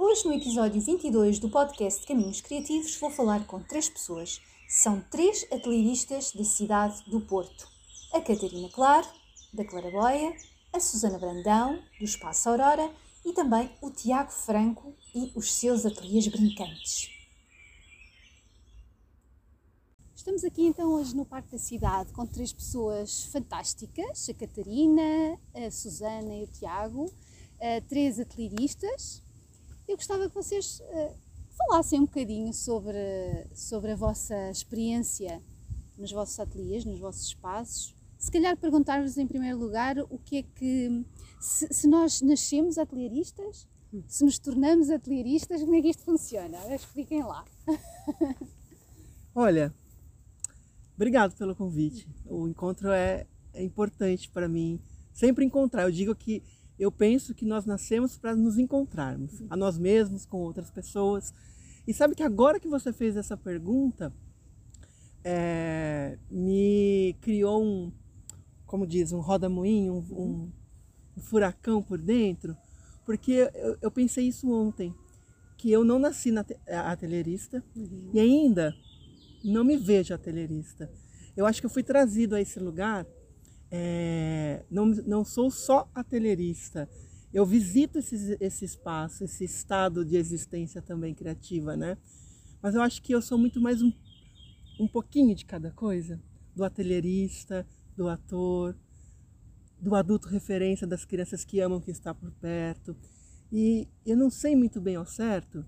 Hoje, no episódio 22 do podcast Caminhos Criativos, vou falar com três pessoas. São três atelieristas da cidade do Porto. A Catarina Claro, da Claraboia, a Susana Brandão, do Espaço Aurora e também o Tiago Franco e os seus ateliês brincantes. Estamos aqui então hoje no Parque da Cidade com três pessoas fantásticas, a Catarina, a Susana e o Tiago, três atelieristas eu gostava que vocês uh, falassem um bocadinho sobre, sobre a vossa experiência nos vossos ateliês, nos vossos espaços. Se calhar perguntar-vos em primeiro lugar o que é que, se, se nós nascemos atelieristas, se nos tornamos atelieristas, como é que isto funciona? Expliquem lá. Olha, obrigado pelo convite. O encontro é, é importante para mim. Sempre encontrar. Eu digo que eu penso que nós nascemos para nos encontrarmos, a nós mesmos, com outras pessoas. E sabe que agora que você fez essa pergunta, é, me criou um, como diz, um roda-moinho, um, um, um, furacão por dentro, porque eu, eu, pensei isso ontem, que eu não nasci na atelierista uhum. e ainda não me vejo atelierista. Eu acho que eu fui trazido a esse lugar é, não, não sou só atelierista, eu visito esse, esse espaço, esse estado de existência também criativa, né? Mas eu acho que eu sou muito mais um, um pouquinho de cada coisa, do atelierista, do ator, do adulto referência das crianças que amam que está por perto. E eu não sei muito bem ao certo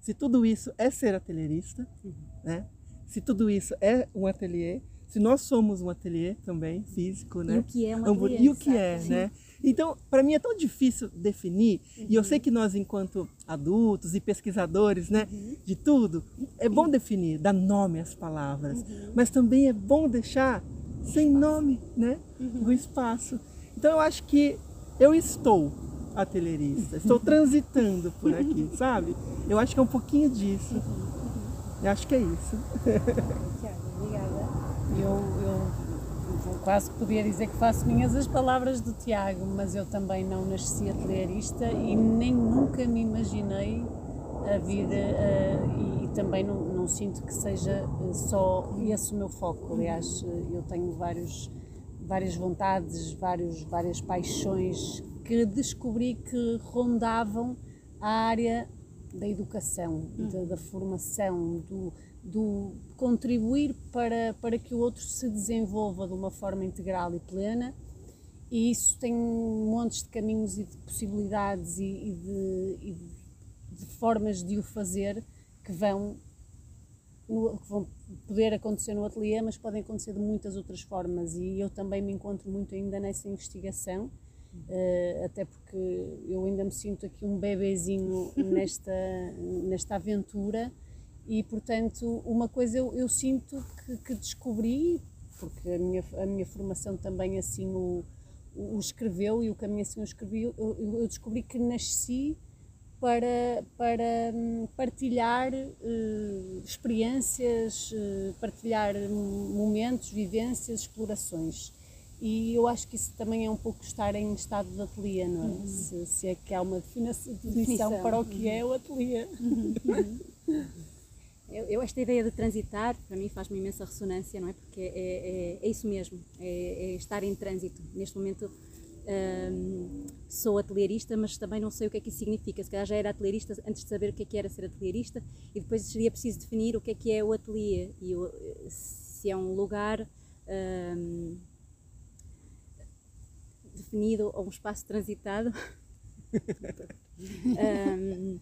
se tudo isso é ser atelierista, uhum. né? Se tudo isso é um ateliê, se nós somos um ateliê também físico, né? E o que é um ateliê? E o que é, Sim. né? Então, para mim é tão difícil definir, uhum. e eu sei que nós, enquanto adultos e pesquisadores, né, uhum. de tudo, é bom definir, dar nome às palavras, uhum. mas também é bom deixar sem nome, né, uhum. o espaço. Então, eu acho que eu estou atelierista, estou transitando por aqui, sabe? Eu acho que é um pouquinho disso. Eu acho que é isso. Eu, eu quase podia dizer que faço minhas as palavras do Tiago, mas eu também não nasci atelierista e nem nunca me imaginei a vir uh, e, também não, não, sinto que seja uh, só esse o meu foco. Aliás, uh, eu tenho vários, várias vontades, vários, várias paixões que descobri que rondavam a área da educação, hum. da, da formação, do, do contribuir para, para que o outro se desenvolva de uma forma integral e plena. E isso tem montes de caminhos e de possibilidades e, e, de, e de, formas de o fazer que vão, no, que vão poder acontecer no ateliê, mas podem acontecer de muitas outras formas. E eu também me encontro muito ainda nessa investigação. Uh, até porque eu ainda me sinto aqui um bebezinho nesta, nesta aventura e, portanto, uma coisa eu, eu sinto que, que, descobri, porque a minha, a minha formação também assim o, o escreveu e o caminho assim o escrevi, eu, eu descobri que nasci para, para hum, partilhar uh, experiências, uh, partilhar momentos, vivências, explorações. E eu acho que isso também é um pouco estar em estado de ateliê, não é? Uhum. Se, se, é que há uma definição, definição para o que é o ateliê. Uhum. Eu, eu, esta ideia de transitar, para mim faz-me imensa ressonância, não é? Porque é, é, é isso mesmo, é, é, estar em trânsito. Neste momento hum, sou atelierista, mas também não sei o que é que isso significa. Se calhar já era atelierista antes de saber o que é que era ser atelierista e depois seria preciso definir o que é que é o ateliê e o, se é um lugar um, definido ou um espaço transitado. um,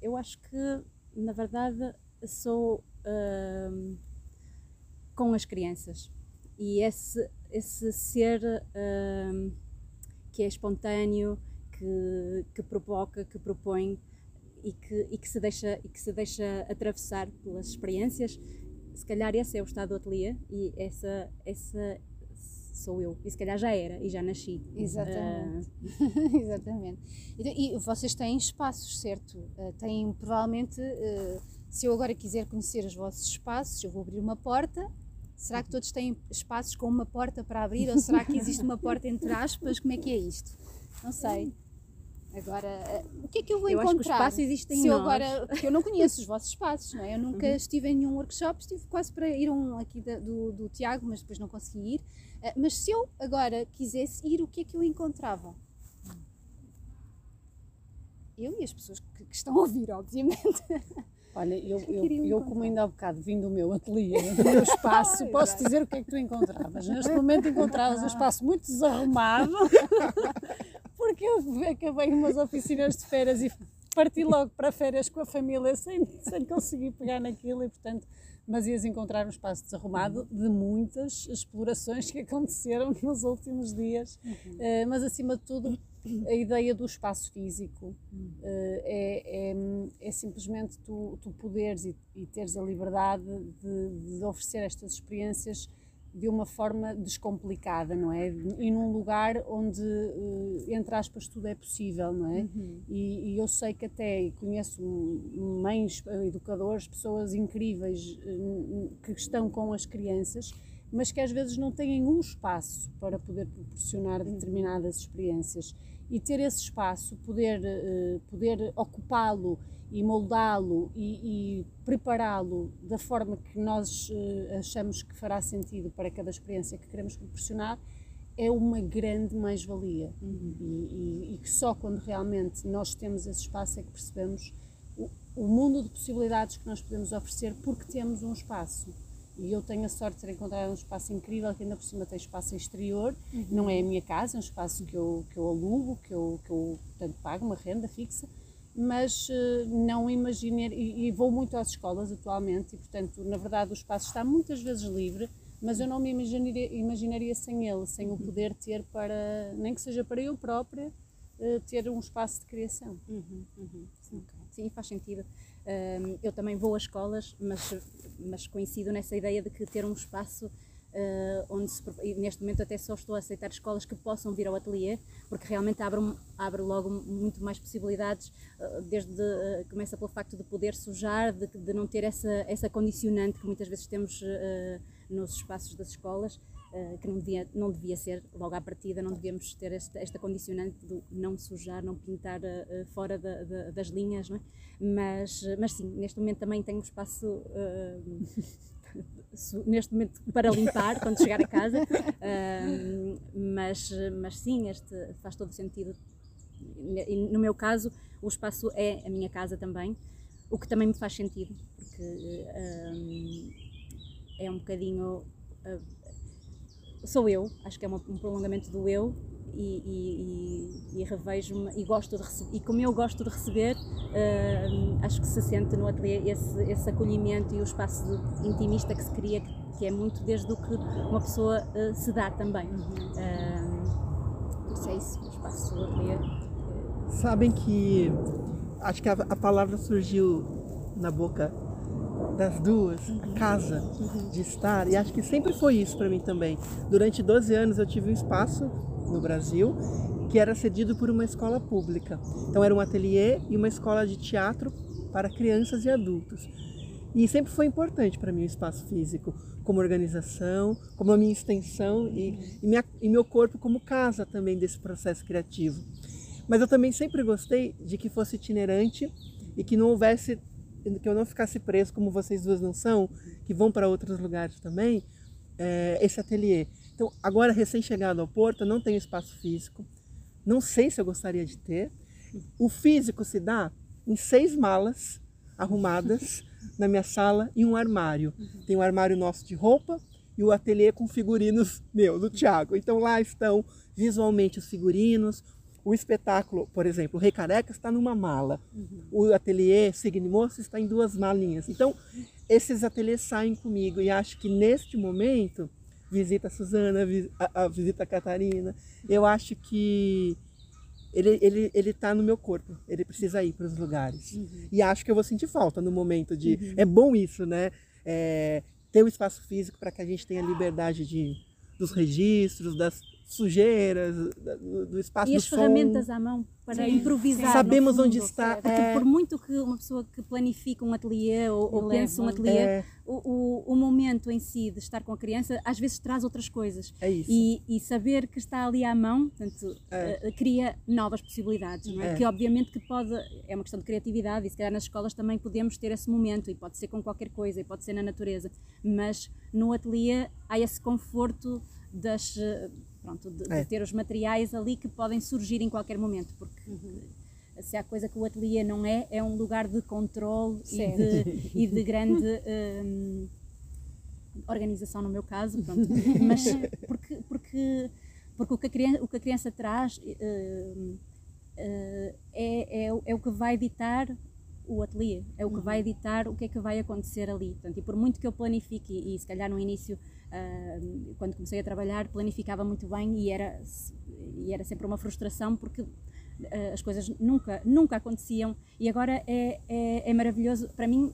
eu acho que, na verdade, sou um, com as crianças. E esse, esse ser um, que é espontâneo, que, que provoca, que propõe e que, e que, se deixa, e que se deixa atravessar pelas experiências, se calhar esse é o estado do ateliê e essa, essa sou eu. E se calhar já era e já nasci. Exatamente. Uh... Exatamente. E, e, vocês têm espaços, certo? Uh, têm provavelmente, uh, se eu agora quiser conhecer os vossos espaços, eu vou abrir uma porta. Será que todos têm espaços com uma porta para abrir ou será que existe uma porta entre aspas? Como é que é isto? Não sei. Agora, eh, o que é que eu vou eu encontrar? Acho que o espaço existe em se nós. eu agora, porque eu não conheço os vossos espaços, não é? Eu nunca uhum. estive em nenhum workshop, estive quase para ir um aqui da, do, do Tiago, mas depois não consegui ir. Uh, mas se eu agora quisesse ir, o que é que eu encontrava? Eu e as pessoas que, que estão a ouvir, obviamente. Olha, eu, eu, eu como ainda há bocado vim do meu ateliê, do meu espaço, posso dizer o que é que tu encontravas. Neste momento encontravas um espaço muito desarrumado, porque eu acabei umas oficinas de férias e parti logo para férias com a família sem, sem conseguir pegar naquilo e, portanto, mas ias encontrar um espaço desarrumado de muitas explorações que aconteceram nos últimos dias. Uhum. Uh, mas, acima de tudo, a ideia do espaço físico uh, é, é, é, simplesmente tu, tu poderes e, e teres a liberdade de, de oferecer estas experiências de uma forma descomplicada, não é? E num lugar onde, uh, entre aspas, tudo é possível, não é? Uhum. E, e, eu sei que até conheço mães, educadores, pessoas incríveis uh, que estão com as crianças, mas que às vezes não têm um espaço para poder proporcionar determinadas experiências. E ter esse espaço, poder, poder ocupá-lo e moldá-lo e, e prepará-lo da forma que nós uh, achamos que fará sentido para cada experiência que queremos proporcionar é uma grande mais-valia uhum. e, e, e, que só quando realmente nós temos esse espaço é que percebemos o, o, mundo de possibilidades que nós podemos oferecer porque temos um espaço. E eu tenho a sorte de ter encontrado um espaço incrível que ainda por cima tem espaço exterior, uhum. não é a minha casa, é um espaço que eu, que eu alugo, que eu, que eu portanto, pago uma renda fixa, mas uh, não imaginei, e, vou muito às escolas atualmente, e portanto, na verdade, o espaço está muitas vezes livre, mas eu não me imaginaria, imaginaria sem ele, sem o poder ter para, nem que seja para eu própria, uh, ter um espaço de criação. Uhum, uhum. Sim, okay. Sim, faz sentido. Eu também vou às escolas, mas, mas coincido nessa ideia de que ter um espaço uh, onde se, neste momento até só estou a aceitar escolas que possam vir ao ateliê, porque realmente abre, abre logo muito mais possibilidades, uh, desde uh, começa pelo facto de poder sujar, de, de, não ter essa, essa condicionante que muitas vezes temos nos espaços das escolas, que não devia, não devia ser logo à partida, não devíamos ter esta, esta condicionante de não sujar, não pintar fora da, da, das linhas, é? mas, mas sim, neste momento também tenho um espaço neste momento para limpar quando chegar a casa, uh, mas, mas sim, este faz todo sentido. E no meu caso, o espaço é a minha casa também, o que também me faz sentido, porque uh, é um bocadinho. Uh, sou eu, acho que é um prolongamento do eu e, e, e revejo-me e gosto de receber, e como eu gosto de receber, uh, acho que se sente no ateliê esse, esse acolhimento e o espaço intimista que se cria, que, que é muito desde o que uma pessoa uh, se dá também. Uh, por isso é isso, o espaço do ateliê. Sabem que acho que a, a palavra surgiu na boca das duas, uhum. casa uhum. de estar, e acho que sempre foi isso para mim também. Durante 12 anos eu tive um espaço no Brasil, que era cedido por uma escola pública. Então era um ateliê e uma escola de teatro para crianças e adultos. E sempre foi importante para mim o espaço físico, como organização, como a minha extensão e, e, minha, e meu corpo como casa também desse processo criativo. Mas eu também sempre gostei de que fosse itinerante e que não houvesse, que eu não ficasse preso como vocês duas não são, que vão para outros lugares também, é, esse ateliê. Então, agora recém-chegado ao Porto, não tenho espaço físico, não sei se eu gostaria de ter. O físico se dá em seis malas arrumadas na minha sala e um armário. Tem um armário nosso de roupa e o ateliê com figurinos meu, do Tiago. Então lá estão visualmente os figurinos, o espetáculo, por exemplo, o Rei Careca está numa mala, uhum. o ateliê Signe Moço está em duas malinhas. Então, esses ateliês saem comigo e acho que neste momento, visita a Suzana, a, a visita a Catarina, eu acho que ele ele ele está no meu corpo. Ele precisa ir para os lugares. Uhum. E acho que eu vou sentir falta no momento de. Uhum. É bom isso, né? É, ter o um espaço físico para que a gente tenha liberdade de dos registros, das sujeiras, do, do espaço e do as ferramentas à mão para Sim. improvisar. Sabemos fundo, onde está. Porque é... por muito que uma pessoa que planifica um ateliê ou, ou pense um ateliê, é... o, o, o, momento em si de estar com a criança às vezes traz outras coisas. É isso. E, e saber que está ali à mão, portanto, é. uh, cria novas possibilidades, não é? é? Que obviamente que pode, é uma questão de criatividade e se calhar nas escolas também podemos ter esse momento e pode ser com qualquer coisa e pode ser na natureza, mas no ateliê há esse conforto das pronto, de, é. de, ter os materiais ali que podem surgir em qualquer momento, porque uhum. se há coisa que o ateliê não é, é um lugar de controle e de, e de, grande um, organização no meu caso, pronto. mas porque, porque, porque o, que a criança, o que a criança traz uh, uh, é, é, é o que vai ditar o ateliê, é o que vai uhum. ditar o que é que vai acontecer ali. Portanto, e por muito que eu planifique, e, e se calhar no início Uh, quando comecei a trabalhar, planificava muito bem e era, e era sempre uma frustração porque uh, as coisas nunca, nunca aconteciam. E agora é, é, é maravilhoso. Para mim,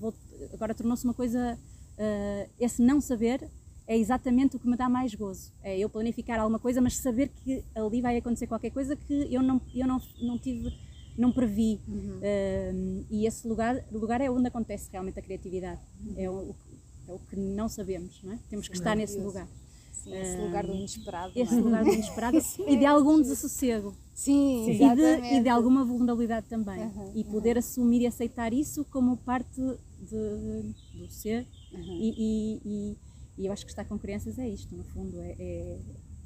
vou, agora tornou-se uma coisa. Uh, esse não saber é exatamente o que me dá mais gozo. É eu planificar alguma coisa, mas saber que ali vai acontecer qualquer coisa que eu não, eu não, não tive, não previ. Uhum. Uh, e esse lugar, lugar é onde acontece realmente a criatividade. Uhum. É o, é o que não sabemos, não é? Temos que estar nesse lugar. Sim, esse lugar do inesperado. Esse é? lugar do inesperado e de algum desassossego. Sim, Sim. E, de, e, de, alguma vulnerabilidade também. Uhum, e poder uhum. assumir e aceitar isso como parte de, do ser. Uhum. E, e, e, eu acho que estar com crianças é isto, no fundo, é, é,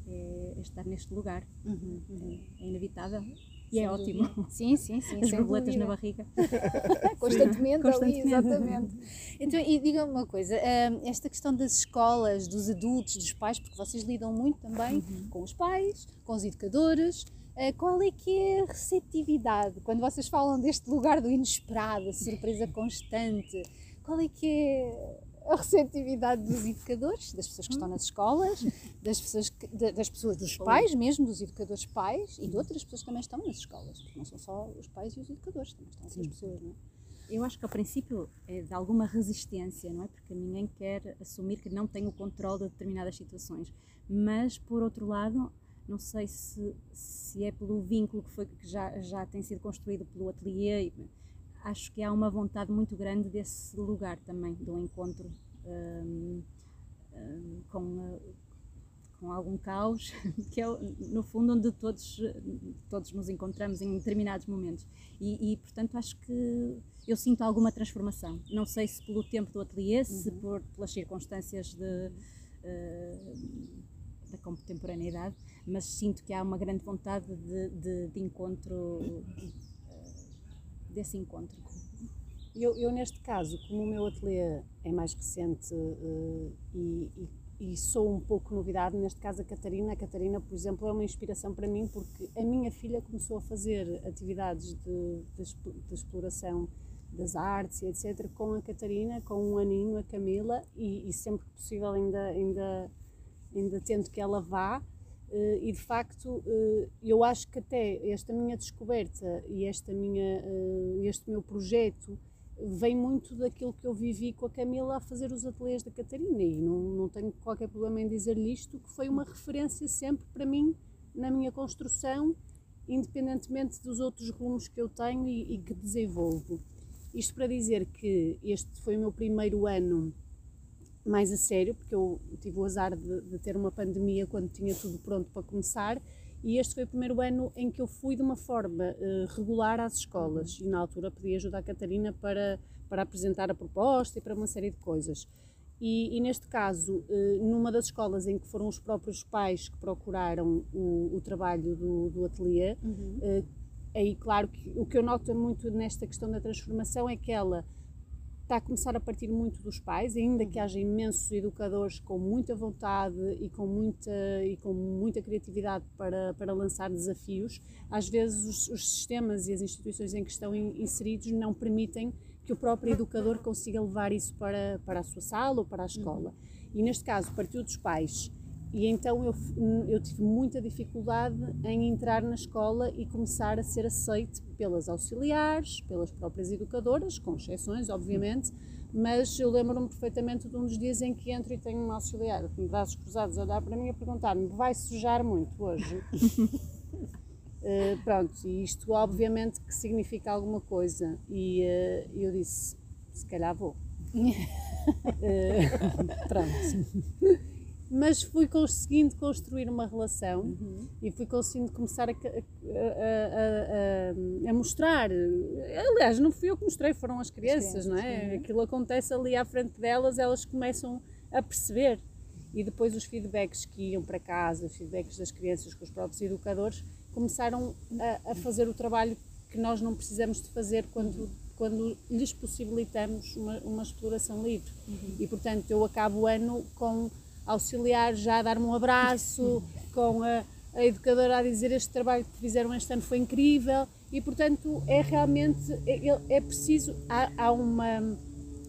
é estar neste lugar. Uhum, é, é inevitável e é ótimo. Sim, sim, sim. As borboletas na barriga. constantemente, ali, exatamente. Então, e diga-me uma coisa, hum, esta questão das escolas, dos adultos, dos pais, porque vocês lidam muito também uhum. com os pais, com os educadores, eh, qual é que é a receptividade? Quando vocês falam deste lugar do inesperado, a surpresa constante, qual é que é a receptividade dos educadores, das pessoas que estão nas escolas, das pessoas, que, das pessoas dos pais mesmo, dos educadores pais e de outras pessoas que também estão nas escolas, porque não são só os pais e os educadores, também estão outras pessoas, não é? Eu acho que ao princípio é de alguma resistência, não é? Porque ninguém quer assumir que não tem o controle de determinadas situações. Mas, por outro lado, não sei se, se é pelo vínculo que, foi, que já, já tem sido construído pelo ateliê, acho que há uma vontade muito grande desse lugar também, do encontro um, um, com, uh, com algum caos, que é no fundo onde todos, todos nos encontramos em determinados momentos. E, e, portanto acho que eu sinto alguma transformação. Não sei se pelo tempo do ateliê, uhum. se por, pelas circunstâncias de, uh, da contemporaneidade, mas sinto que há uma grande vontade de, de, de encontro desse encontro? Eu, eu, neste caso, como o meu ateliê é mais recente uh, e, e, e, sou um pouco novidade, neste caso a Catarina, a Catarina, por exemplo, é uma inspiração para mim porque a minha filha começou a fazer atividades de, de, de exploração das artes e etc. com a Catarina, com um aninho, a Camila, e, e sempre que possível ainda, ainda, ainda tento que ela vá, e de facto uh, eu acho que até esta minha descoberta e esta minha, uh, este meu projeto vem muito daquilo que eu vivi com a Camila a fazer os ateliês da Catarina e não, não tenho qualquer problema em dizer-lhe isto, que foi uma referência sempre para mim na minha construção, independentemente dos outros rumos que eu tenho e, e que desenvolvo. Isto para dizer que este foi o meu primeiro ano mais a sério, porque eu tive o azar de, de, ter uma pandemia quando tinha tudo pronto para começar. E este foi o primeiro ano em que eu fui de uma forma uh, regular às escolas e na altura pedi ajuda à Catarina para, para apresentar a proposta e para uma série de coisas. E, e neste caso, uh, numa das escolas em que foram os próprios pais que procuraram o, o trabalho do, do ateliê, uhum. uh, aí claro que o que eu noto muito nesta questão da transformação é que ela está a começar a partir muito dos pais, ainda que haja imensos educadores com muita vontade e com muita, e com muita criatividade para, para lançar desafios, às vezes os, os sistemas e as instituições em que estão inseridos não permitem que o próprio educador consiga levar isso para, para a sua sala ou para a escola. E neste caso partiu dos pais e então eu, eu tive muita dificuldade em entrar na escola e começar a ser aceite pelas auxiliares, pelas próprias educadoras, com exceções, obviamente, mas eu lembro-me perfeitamente de um dos dias em que entro e tenho uma auxiliar com braços cruzados a olhar para mim e a perguntar-me: vai sujar muito hoje? uh, pronto, e isto obviamente que significa alguma coisa. E uh, eu disse: se calhar vou. uh, pronto mas fui conseguindo construir uma relação uhum. e fui conseguindo começar a, a, a, a, mostrar. Aliás, não fui eu que mostrei, foram as crianças, as crianças não é? Uhum. Aquilo acontece ali à frente delas, elas começam a perceber. E depois os feedbacks que iam para casa, os feedbacks das crianças com os próprios educadores, começaram a, fazer o trabalho que nós não precisamos de fazer quando quando lhes possibilitamos uma, uma exploração livre. Uhum. E, portanto, eu acabo o ano com auxiliar já a dar-me um abraço, com a, a, educadora a dizer este trabalho que fizeram este ano foi incrível e portanto é realmente, é, é preciso, há, há, uma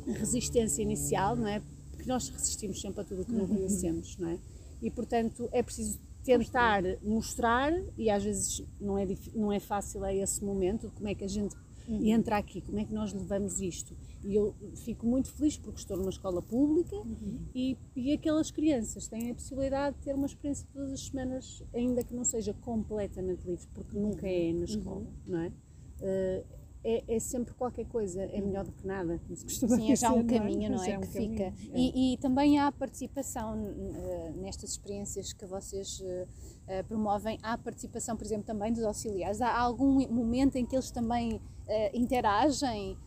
resistência inicial, não é? Porque nós resistimos sempre a tudo o que não conhecemos, não é? E portanto é preciso tentar mostrar, e às vezes não é, não é fácil a esse momento, como é que a gente entra aqui, como é que nós levamos isto. E eu fico muito feliz porque estou numa escola pública uhum. e, e aquelas crianças têm a possibilidade de ter uma experiência todas as semanas, ainda que não seja completamente livre, porque nunca é na uhum. escola, uhum. não é? Uh, é, é, sempre qualquer coisa, é melhor do que nada, Sim, é já um caminho, não é? Não é? é um que fica. É. E, e, também há participação uh, nestas experiências que vocês uh, uh, promovem, há participação, por exemplo, também dos auxiliares. Há algum momento em que eles também interagem?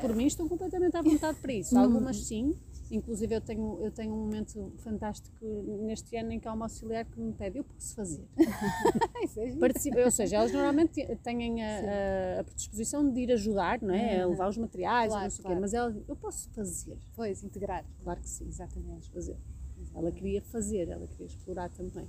Por mim estão completamente à vontade para isso. Hum. Algumas sim, Inclusive eu tenho, eu tenho um momento fantástico neste ano em que há uma auxiliar que me pede, eu posso fazer. É Participa, ou seja, elas normalmente têm a, a, predisposição de ir ajudar, não é? A levar os materiais, claro, não sei claro. quê, mas ela, eu posso fazer. Pois, integrar. Claro que sim. Exatamente. Fazer. Ela queria fazer, ela queria explorar também.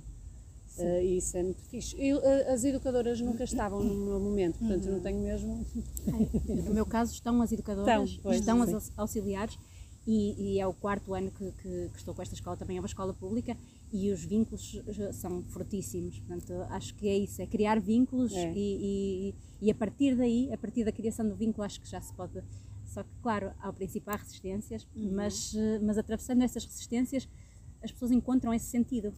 Uh, e isso é muito fixe. Eu, as educadoras nunca estavam no meu momento, portanto uhum. não tenho mesmo. No meu caso, estão as educadoras, estão, pois, estão as auxiliares e, e, é o quarto ano que, que, que, estou com esta escola, também é uma escola pública e os vínculos são fortíssimos, portanto acho que é isso, é criar vínculos é. E, e, e, a partir daí, a partir da criação do vínculo acho que já se pode, só que claro, ao princípio há resistências, uhum. mas, mas atravessando essas resistências as pessoas encontram esse sentido,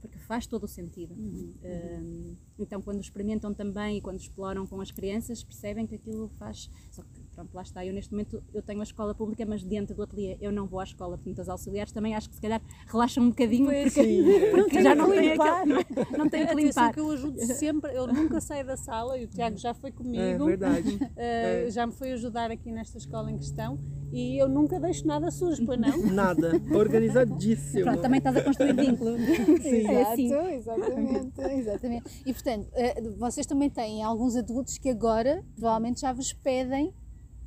porque faz todo o sentido. Uhum. Uh, então quando experimentam também e quando exploram com as crianças percebem que aquilo faz, só que pronto, lá está. Eu neste momento eu tenho a escola pública, mas dentro do ateliê eu não vou à escola, portanto as auxiliares também acho que se calhar relaxam um bocadinho pois porque, sim, porque já não tem aquele, não, não tem que limpar. que eu ajudo sempre, eu nunca saio da sala e o Tiago já foi comigo. É verdade. Uh, é. Já me foi ajudar aqui nesta escola em questão e eu nunca deixo nada sujo, pois não? Nada, organizadíssimo. Pronto, também estás a construir vínculo. Sim. É assim. exatamente, exatamente. E portanto, uh, vocês também têm alguns adultos que agora provavelmente já vos pedem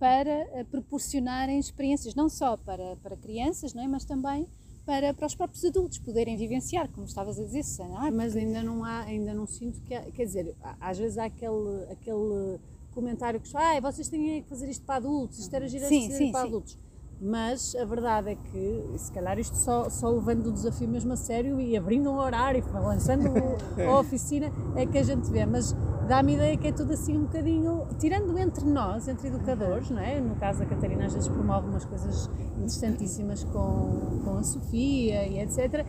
para eh, proporcionarem experiências não só para, para crianças, não é? mas também para, para os próprios adultos poderem vivenciar, como estavas a dizer, Susana. Ah, mas ainda não há, ainda não sinto que, há, quer dizer, às vezes há aquele, aquele comentário que ah, vocês têm que fazer isto para adultos, isto era gira sim, sim, para sim. adultos mas a verdade é que, se calhar isto só, só levando o desafio mesmo a sério e abrindo um horário e lançando a oficina é que a gente vê, mas dá-me ideia que é tudo assim um bocadinho, tirando entre nós, entre educadores, não é? no caso a Catarina às vezes promove umas coisas interessantíssimas com, com a Sofia e etc,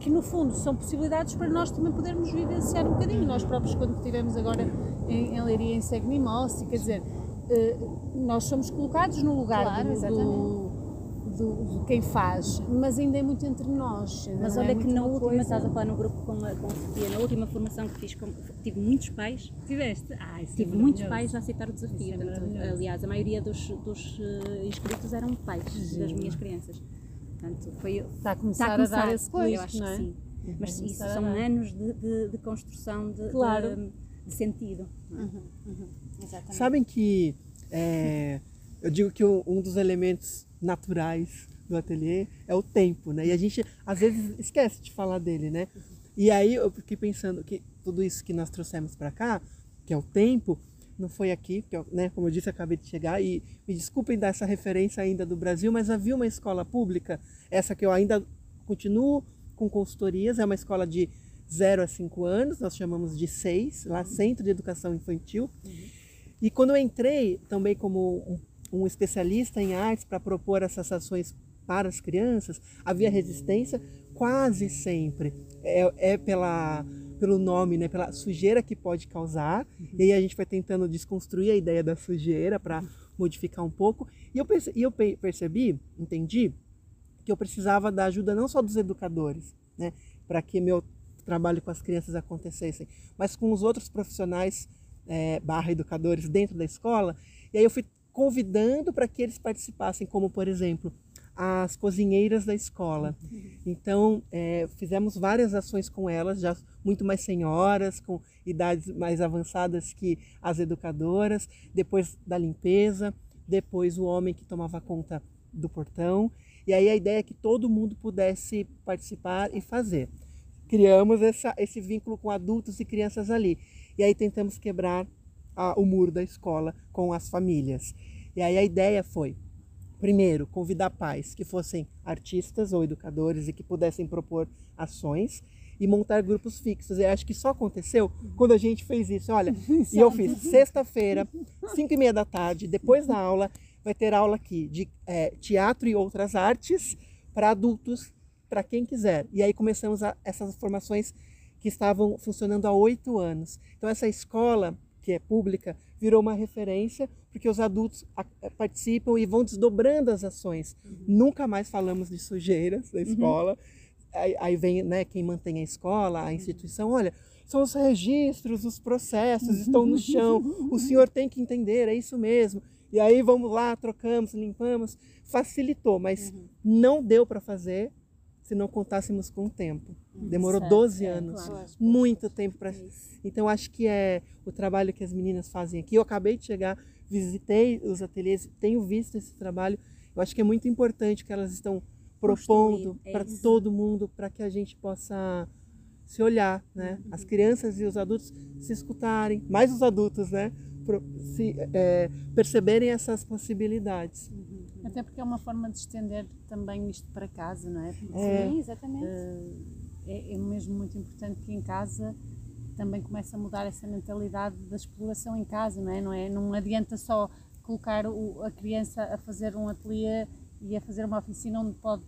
que no fundo são possibilidades para nós também podermos vivenciar um bocadinho, nós próprios quando estivemos agora em, em Leiria, em Segmimossi, quer dizer, eh, nós somos colocados no lugar claro, do, do quem faz, mas ainda é muito entre nós. Mas olha é que na última, coisa... estás a falar no grupo com a, com a Sofia, na última formação que fiz, com, tive muitos pais. Tiveste? Ah, isso é tive é muitos pais a aceitar o desafio. É aliás, a maioria dos, dos uh, inscritos eram pais sim. das minhas crianças. Portanto, foi, está a começar, está a, começar a dar esse pois, eu acho não é? que sim. Mas isso são anos de, de, de construção de, claro. de, de sentido. Uhum, uhum, Sabem que é, eu digo que um dos elementos naturais do ateliê é o tempo, né? E a gente às vezes esquece de falar dele, né? E aí eu fiquei pensando que tudo isso que nós trouxemos para cá, que é o tempo, não foi aqui, porque eu, né, como eu disse, acabei de chegar e me desculpem dar essa referência ainda do Brasil, mas havia uma escola pública, essa que eu ainda continuo com consultorias, é uma escola de 0 a 5 anos, nós chamamos de 6, lá Centro de Educação Infantil. Uhum. E quando eu entrei também como um, um especialista em artes para propor essas ações para as crianças, havia resistência quase sempre. É, é pela pelo nome, né, pela sujeira que pode causar. Uhum. E aí a gente vai tentando desconstruir a ideia da sujeira para modificar um pouco. E eu, perce, eu percebi, entendi, que eu precisava da ajuda não só dos educadores, né, para que meu trabalho com as crianças acontecessem, mas com os outros profissionais é, barra educadores dentro da escola. E aí eu fui convidando para que eles participassem, como por exemplo as cozinheiras da escola. Então, é, fizemos várias ações com elas, já muito mais senhoras, com idades mais avançadas que as educadoras, depois da limpeza, depois o homem que tomava conta do portão. E aí a ideia é que todo mundo pudesse participar e fazer. Criamos essa, esse vínculo com adultos e crianças ali. E aí tentamos quebrar a, o muro da escola com as famílias. E aí a ideia foi primeiro, convidar pais que fossem artistas ou educadores e que pudessem propor ações e montar grupos fixos. Eu acho que só aconteceu quando a gente fez isso. Olha, e eu fiz sexta-feira, 5 e meia da tarde, depois da aula, vai ter aula aqui de é, teatro e outras artes para adultos, para quem quiser. E aí começamos a, essas formações que estavam funcionando há oito anos. Então essa escola que é pública virou uma referência porque os adultos eh, participam e vão desdobrando as ações. Uhum. Nunca mais falamos de sujeiras da uhum. escola. Uhum. Aí, aí, vem né, quem mantém a escola, a uhum. instituição, olha, são os registros, os processos estão no chão, o senhor tem que entender, é isso mesmo. E aí vamos lá, trocamos, limpamos, facilitou, mas uhum. não deu para fazer se não contássemos com o tempo. Demorou certo, 12 é, anos, claro. muito tempo para. Então acho que é o trabalho que as meninas fazem aqui. Eu acabei de chegar, visitei os ateliês, tenho visto esse trabalho. Eu acho que é muito importante que elas estão propondo é para todo mundo, para que a gente possa se olhar, né? Uhum. As crianças e os adultos se escutarem, mais os adultos, né? Se é, perceberem essas possibilidades. Uhum. Até porque é uma forma de estender também isto para casa, não é? Porque, é. Sim, exatamente. Uh, é, é mesmo muito importante que em casa também comece a mudar essa mentalidade da exploração em casa, não é? Não, é? não adianta só colocar o, a criança a fazer um ateliê e a fazer uma oficina onde pode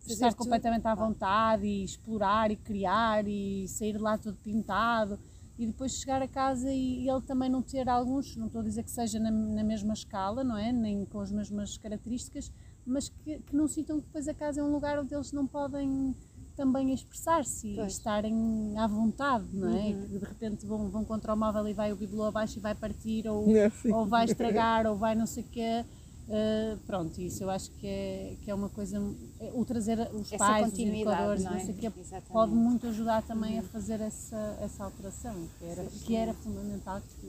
fazer estar tudo. completamente à vontade e explorar e criar e sair lá todo pintado e depois chegar a casa e, e, ele também não ter alguns, não estou a dizer que seja na, na, mesma escala, não é? Nem com as mesmas características, mas que, que, não sintam que depois a casa é um lugar onde eles não podem também expressar-se e estarem à vontade, não é? Uhum. Que de repente vão, vão contra o móvel e vai o bibelô abaixo e vai partir, ou, é ou vai estragar, ou vai não sei o quê. Uh, pronto, isso eu acho que é, que é uma coisa. É, o trazer os essa pais, os educadores, não, é? não sei que pode muito ajudar também uhum. a fazer essa, essa alteração, que era, que era fundamental que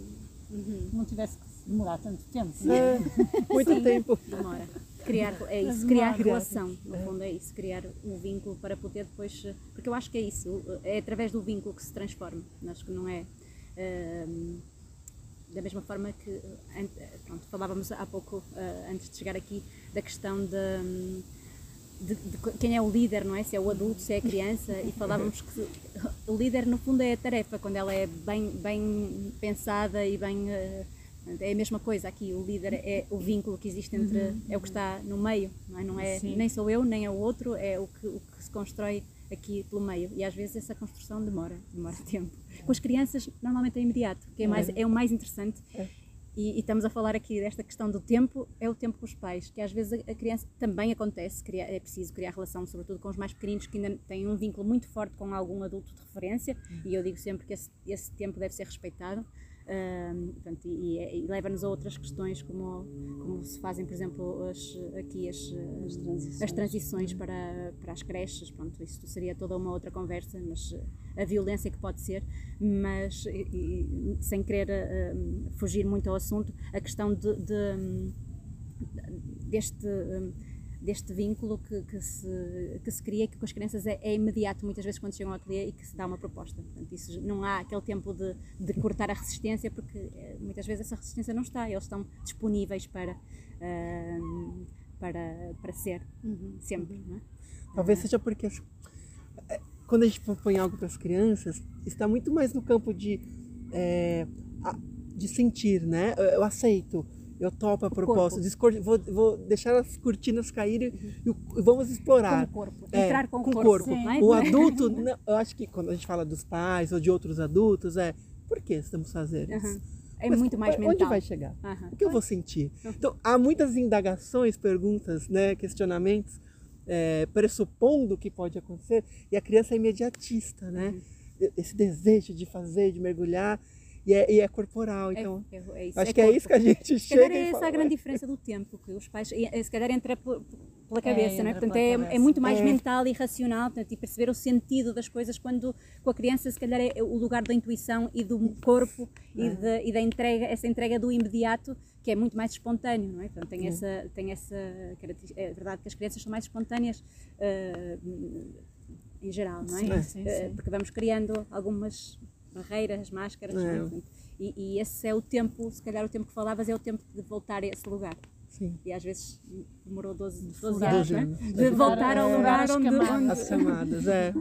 uhum. não tivesse que demorar tanto tempo. É, muito Sim, tempo. Demora. Criar, é isso, criar relação, no fundo é isso, criar um vínculo para poder depois. Porque eu acho que é isso, é através do vínculo que se transforma. Acho que não é. Uh, da mesma forma que pronto, falávamos há pouco, uh, antes de chegar aqui, da questão de, de, de, quem é o líder, não é? Se é o adulto, se é a criança, e falávamos que o líder no fundo é a tarefa, quando ela é bem, bem pensada e bem. Uh, é a mesma coisa aqui, o líder é o vínculo que existe entre, uhum. é o que está no meio, não é? Não é nem sou eu, nem é o outro, é o que, o que se constrói aqui pelo meio. E às vezes essa construção demora, demora tempo. Com as crianças, normalmente é imediato, que é, mais, é o mais interessante. É. E, e, estamos a falar aqui desta questão do tempo, é o tempo com os pais, que às vezes a, a criança também acontece, criar, é preciso criar relação, sobretudo com os mais pequeninos, que ainda têm um vínculo muito forte com algum adulto de referência, uhum. e eu digo sempre que esse, esse tempo deve ser respeitado. Um, portanto, e, e leva-nos a outras questões como, como se fazem, por exemplo, as, aqui as, as transições, as transições para, para as creches. Pronto, isso seria toda uma outra conversa, mas a violência que pode ser, mas e, sem querer uh, fugir muito ao assunto, a questão de, de deste hum, deste vínculo que, que, se, que se cria que com as crianças é, é, imediato muitas vezes quando chegam ao ateliê e que se dá uma proposta. Portanto, isso não há aquele tempo de, de cortar a resistência porque eh, muitas vezes essa resistência não está, eles estão disponíveis para, uh, para, para ser uhum. sempre. Uhum. É? Talvez seja porque eh, quando a gente propõe algo para as crianças, está muito mais no campo de, é, de sentir, né? Eu aceito eu topo a proposta, vou, vou, deixar as cortinas caírem uhum. e, vamos explorar. Com o corpo, é, entrar com, com o corpo. corpo. O adulto, não, eu acho que quando a gente fala dos pais ou de outros adultos, é por que estamos fazendo isso? Uhum. É Mas, muito mais mental. Onde vai chegar? Uhum. O que eu vou sentir? Então, há muitas indagações, perguntas, né, questionamentos, é, pressupondo o que pode acontecer, e a criança é imediatista, né? Uhum. Esse desejo de fazer, de mergulhar, e é, e é corporal. É, então, é, é isso, acho que é isso que a gente se chega. é essa a grande diferença do tempo, que os pais, se calhar entra pela cabeça, não é? Portanto, é, é, muito mais mental e racional, portanto, e perceber o sentido das coisas quando com a criança, se calhar, é o lugar da intuição e do corpo e, de, e da entrega, essa entrega do imediato que é muito mais espontâneo, não é? Portanto, tem essa, tem essa é verdade que as crianças são mais espontâneas uh, em geral, não é? Sim, sim, sim. Uh, porque vamos criando algumas barreiras, máscaras. É? E, e, esse é o tempo, se calhar o tempo que falavas é o tempo de voltar a esse lugar. Sim. E às vezes demorou 12, 12 anos, né? de voltar ao lugar onde, onde... As chamadas, é.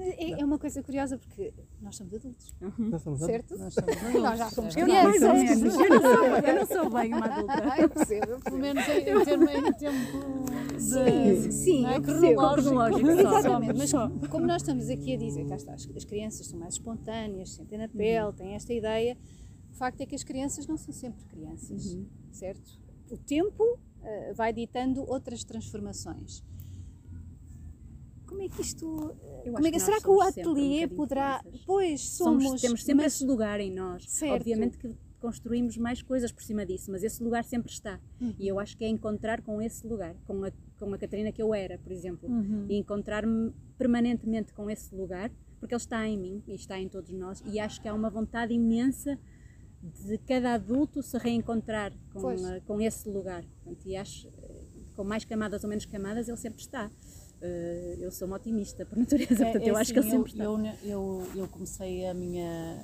É, é uma coisa curiosa porque nós somos adultos. Uhum. Nós somos certo? Nós, somos adultos. nós já somos crianças. Eu, eu, não sou, eu não sou bem uma adulta. eu percebo. Pelo menos em, em, termo, em tempo de, sim, é? cronológico. Exatamente. Mas como nós estamos aqui a dizer, cá está, as, as crianças são mais espontâneas, sentem na pele, uhum. têm esta ideia, o facto é que as crianças não são sempre crianças, uhum. certo? O tempo uh, vai ditando outras transformações como é que isto. Como é que, será que o ateliê um poderá. Pois, somos. somos temos sempre mas... esse lugar em nós. Certo. Obviamente que construímos mais coisas por cima disso, mas esse lugar sempre está. Uhum. E eu acho que é encontrar com esse lugar, com a, com a Catarina que eu era, por exemplo, uhum. e encontrar-me permanentemente com esse lugar, porque ele está em mim e está em todos nós, e acho que há uma vontade imensa de cada adulto se reencontrar com, a, com esse lugar. Portanto, e acho, eh, com mais camadas ou menos camadas, ele sempre está. Uh, eu sou uma otimista por natureza, é, portanto é, eu acho assim, que ele sempre eu, está. Eu, eu, eu comecei a minha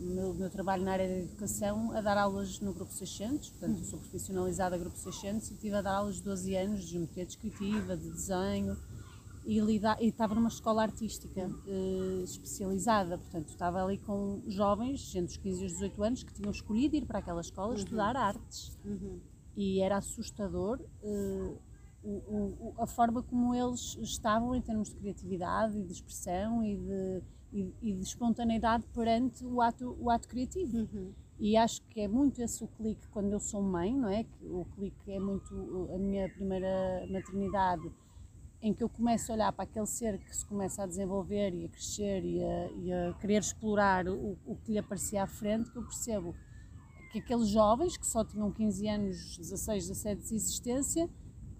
o meu, meu, trabalho na área da educação a dar aulas no Grupo 600, portanto sou profissionalizada no Grupo 600 e tive a dar aulas de 12 anos de geometria descritiva, de desenho e, e estava numa escola artística uh, especializada, portanto estava ali com jovens, entre os 15 e os 18 anos, que tinham escolhido ir para aquela escola uhum. estudar artes. Uhum. E era assustador uh, o, o, a forma como eles estavam em termos de criatividade e de expressão e de, e, e de espontaneidade perante o ato, o ato criativo. Uhum. E acho que é muito esse o clique quando eu sou mãe, não é? O clique é muito a minha primeira maternidade, em que eu começo a olhar para aquele ser que se começa a desenvolver e a crescer e a, e a querer explorar o, o que lhe aparecia à frente, que eu percebo que aqueles jovens que só tinham 15 anos, 16, 17 de existência,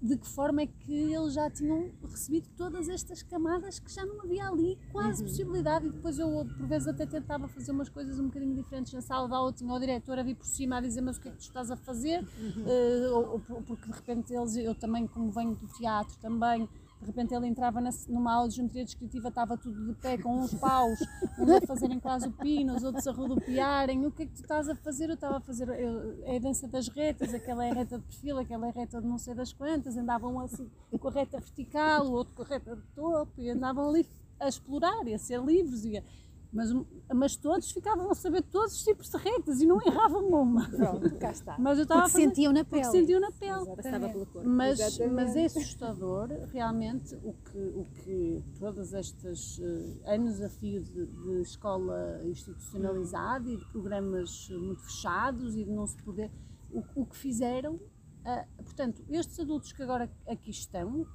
de que forma é que eles já tinham recebido todas estas camadas que já não havia ali quase uhum. possibilidade e depois eu por vezes até tentava fazer umas coisas um bocadinho diferentes na sala de aula, tinha o diretor a vir por cima a dizer mas o que é que tu estás a fazer uhum. uh, ou, ou, porque de repente eles, eu também como venho do teatro também de repente ele entrava na, numa aula de geometria descritiva, estava tudo de pé com uns paus, uns a fazerem quase o pino, os outros a rodopiarem. O que é que tu estás a fazer? Eu estava a fazer eu, é a dança das retas, aquela é reta de perfil, aquela é reta de não sei das quantas. Andavam assim com a reta vertical, o outro com a reta de topo, e andavam ali a explorar e a ser livres. E a, mas, mas todos ficavam a saber todos os tipos de retas e não erravam uma. Pronto, cá está. Mas eu estava porque sentiam na pele. sentiam na pele. Passava pelo corpo. Mas, mas é assustador, realmente, o que, o que todos estes uh, anos a fio de, de, escola institucionalizada e de programas muito fechados e de não se poder. O, o que fizeram. Uh, portanto, estes adultos que agora aqui estão,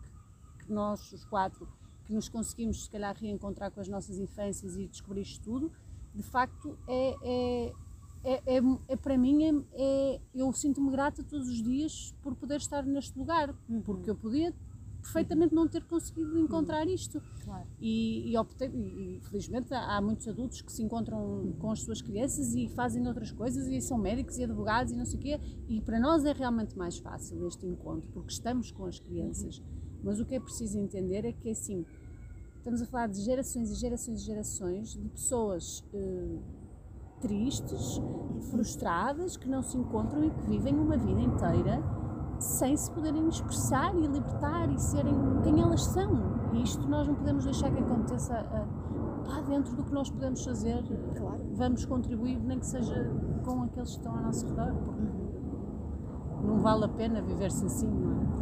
que nós, os quatro, que nos conseguimos, se calhar, reencontrar com as nossas infâncias e descobrir isto tudo, de facto, é, é, é, é, é para mim, é, é eu sinto-me grata todos os dias por poder estar neste lugar, uhum. porque eu podia perfeitamente não ter conseguido encontrar isto. Claro. E, e, optei, e, felizmente há, há muitos adultos que se encontram com as suas crianças e fazem outras coisas e são médicos e advogados e não sei o quê. E para nós é realmente mais fácil este encontro, porque estamos com as crianças. Mas o que é preciso entender é que assim, estamos a falar de gerações e gerações e gerações de pessoas eh, tristes, frustradas, que não se encontram e que vivem uma vida inteira sem se poderem expressar e libertar e serem quem elas são. E isto nós não podemos deixar que aconteça ah, pá, dentro do que nós podemos fazer. Claro. Vamos contribuir, nem que seja com aqueles que estão ao nosso redor, porque não vale a pena viver-se assim, não é?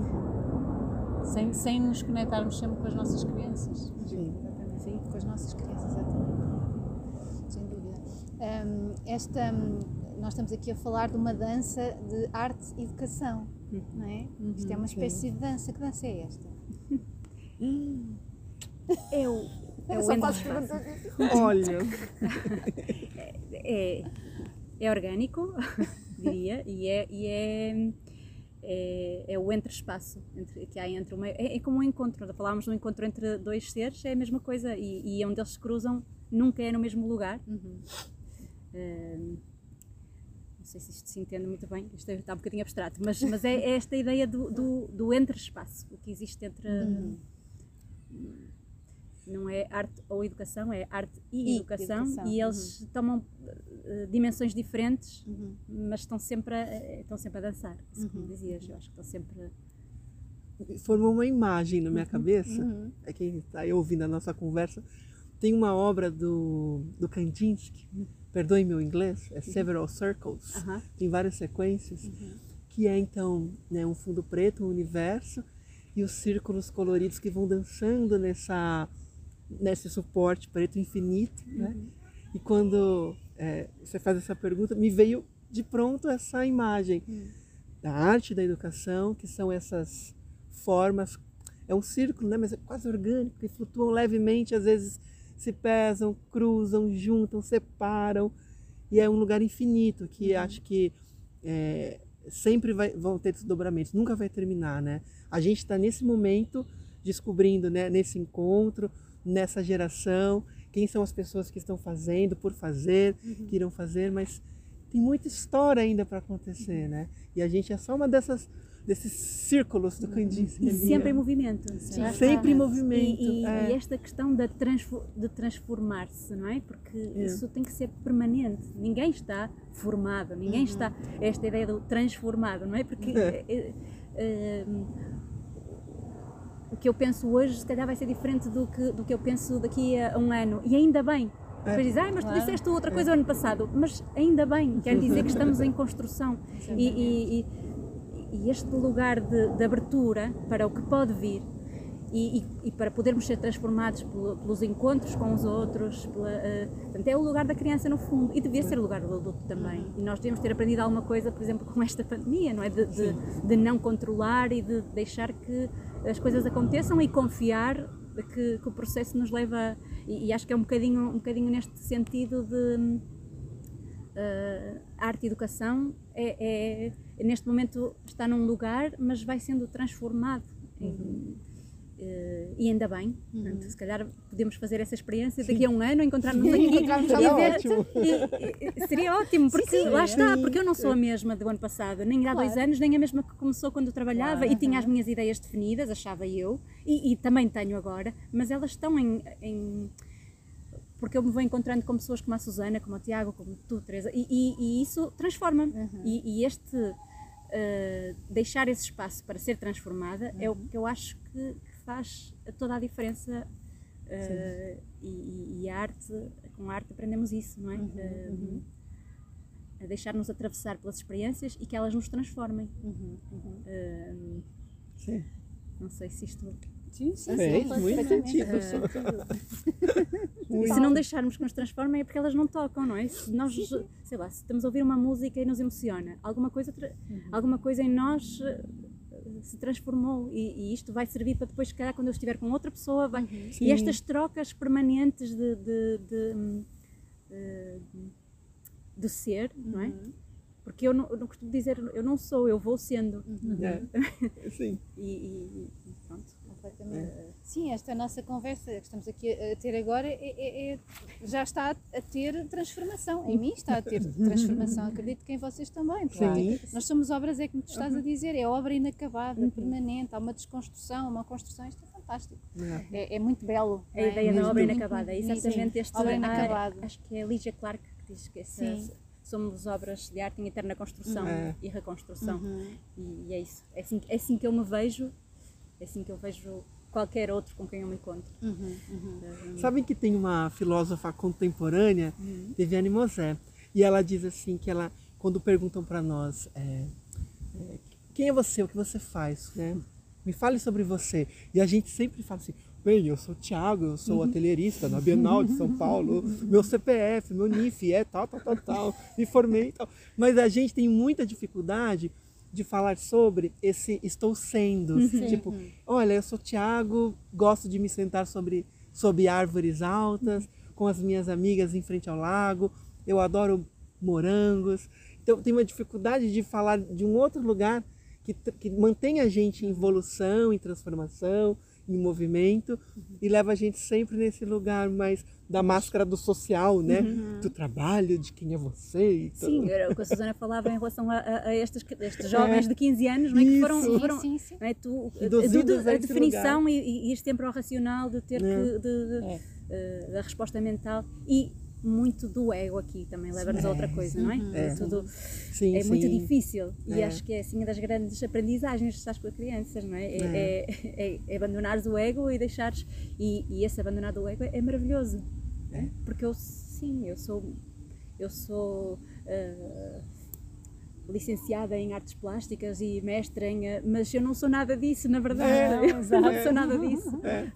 Sem, sem nos conectarmos sempre com as nossas crianças. Sim. Sim, com as nossas crianças, exatamente. Sem dúvida. Hum, esta, hum, nós estamos aqui a falar de uma dança de arte e educação, não é? Isto é uma espécie de dança. Que dança é esta? É o, é o Só perguntas. Olha, é, é orgânico, diria, e é, e é, é, é o entre-espaço entre, que há entre uma. É, é como um encontro, falámos de um encontro entre dois seres, é a mesma coisa, e, e onde eles se cruzam nunca é no mesmo lugar. Ahm, não sei se isto se entende muito bem, isto está um bocadinho abstrato, mas, mas é, é esta ideia do, do, do entre-espaço, o que existe entre. Não é arte ou educação, é arte e, E educação, educação, e eles tomam eh, dimensões diferentes, Uhum. mas estão sempre, a, eh, estão sempre a dançar. Isso como dizias, eu acho que estão sempre. formou uma imagem na minha Uhum. cabeça. É quem está aí ouvindo a nossa conversa. Tem uma obra do, do Kandinsky, perdoe meu inglês, é Several Circles. Tem várias sequências, que é então né, um fundo preto, um universo, e os círculos coloridos que vão dançando nessa, nesse suporte preto infinito. Né? E quando é, você faz essa pergunta, me veio de pronto essa imagem da arte da educação, que são essas formas. É um círculo, né? mas é quase orgânico, que flutuam levemente, às vezes se pesam, cruzam, juntam, separam. E é um lugar infinito, que acho que é, sempre vai, vão ter desdobramentos, nunca vai terminar, né? A gente está nesse momento descobrindo, né, nesse encontro, nessa geração, quem são as pessoas que estão fazendo, por fazer, que irão fazer, mas tem muita história ainda para acontecer, né? E a gente é só uma dessas desses círculos do Kandinsky. E ali, sempre em movimento. Sim. Sempre em movimento. E, e- é. e esta questão da transfo- de transformar-se, não é? Porque É. isso tem que ser permanente. Ninguém está formado, ninguém está. Esta ideia do transformado, não é? Porque É. eh, eh, o que eu penso hoje, se calhar, vai ser diferente do que, do que eu penso daqui a um ano. E ainda bem. É. Depois dizem, ah, mas tu disseste outra coisa o ano passado. Mas ainda bem, quer dizer que estamos em construção. E, e- e- e este lugar de, de abertura para o que pode vir e, e- e para podermos ser transformados pelo- pelos encontros com os outros, pela, eh, portanto, é o lugar da criança no fundo e devia ser o lugar do adulto também. E nós devemos ter aprendido alguma coisa, por exemplo, com esta pandemia, não é? De, de- de não controlar e de deixar que as coisas aconteçam e confiar que, que o processo nos leva. E, e acho que é um bocadinho, um bocadinho neste sentido de. Uh, arte e educação é, é- neste momento está num lugar, mas vai sendo transformado. em- eh, e ainda bem, Portanto, se calhar podemos fazer essa experiência daqui a um ano, encontrar-nos aqui Encontrarmos e ver- ótimo. e- e- seria ótimo, porque lá está, porque eu não sou a mesma do ano passado, nem há dois Claro. anos, nem a mesma que começou quando trabalhava e tinha as minhas ideias definidas, achava eu, e, e também tenho agora, mas elas estão em- em porque eu me vou encontrando com pessoas como a Susana, como o Tiago, como tu, Teresa, e, e- e isso transforma-me. E, e este eh, deixar esse espaço para ser transformada é o que eu acho que faz toda a diferença. eh, e, e- a arte, com a arte aprendemos isso, não é? Eh, a deixar-nos atravessar pelas experiências e que elas nos transformem. Eh, Sim. não sei se isto Sim, sim, sim, muito sentido. E se não deixarmos que nos transformem é porque elas não tocam, não é? Se nós, sei lá, se estamos a ouvir uma música e nos emociona, alguma coisa, tra- alguma coisa em nós se transformou e, e isto vai servir para depois, se calhar, quando eu estiver com outra pessoa, vai... Sim. e estas trocas permanentes de, de, de, hum, eh, de ser, não é? Porque eu não, eu não costumo dizer, eu não sou, eu vou sendo. É. Sim. E, e- exatamente. Sim, esta nossa conversa que estamos aqui a ter agora é- é- é- já está a ter transformação. Em mim está a ter transformação. Acredito que em vocês também. Sim. Nós somos obras, é como tu estás a dizer, é obra inacabada, permanente, há uma desconstrução, uma construção. Isto é fantástico. É, é muito belo. A é? ideia da obra inacabada, é exatamente este. Obra ah, inacabada. acho que é a Lígia Clark que diz que essa, Sim. somos obras de arte em eterna construção É. e reconstrução. Uhum. E, e é isso. É assim, é assim que eu me vejo, é assim que eu vejo qualquer outro com quem eu me encontro. Uhum, uhum. Sabem que tem uma filósofa contemporânea, Viviane Mosé, e ela diz assim que ela, quando perguntam para nós, é, é, quem é você, o que você faz, né? Me fale sobre você. E a gente sempre fala assim, bem, eu sou o Thiago, eu sou atelierista na Bienal de São Paulo, meu CPF, meu NIF é tal, tal, tal, tal, me formei e tal. Mas a gente tem muita dificuldade de falar sobre esse estou sendo. Tipo, olha, eu sou Tiago, gosto de me sentar sobre, sobre árvores altas, com as minhas amigas em frente ao lago, eu adoro morangos. Então, tem uma dificuldade de falar de um outro lugar que, que mantém a gente em evolução, em transformação, em movimento e leva a gente sempre nesse lugar mais da máscara do social, né? Do trabalho, de quem é você. e tal. Sim, era o que a Susana falava em relação a, a, a estes, estes jovens de 15 anos, não é? Que foram, Isso. foram Sim, sim, sim. não é? tu, Induzidos a, a definição e, e sempre ao racional de ter É. que, de, de- É. eh, da resposta mental e muito do ego aqui também leva-nos a outra coisa, não é? É. tudo, Sim, é muito sim. difícil e É. acho que é assim uma das grandes aprendizagens que estás com as crianças, não é? É, é, é abandonares o ego e deixares. E, e esse abandonar do ego é maravilhoso, É. porque eu sim, eu sou. Eu sou. ah, licenciada em artes plásticas e mestre em. ah, mas eu não sou nada disso, na verdade. É, eu não sou nada disso. É.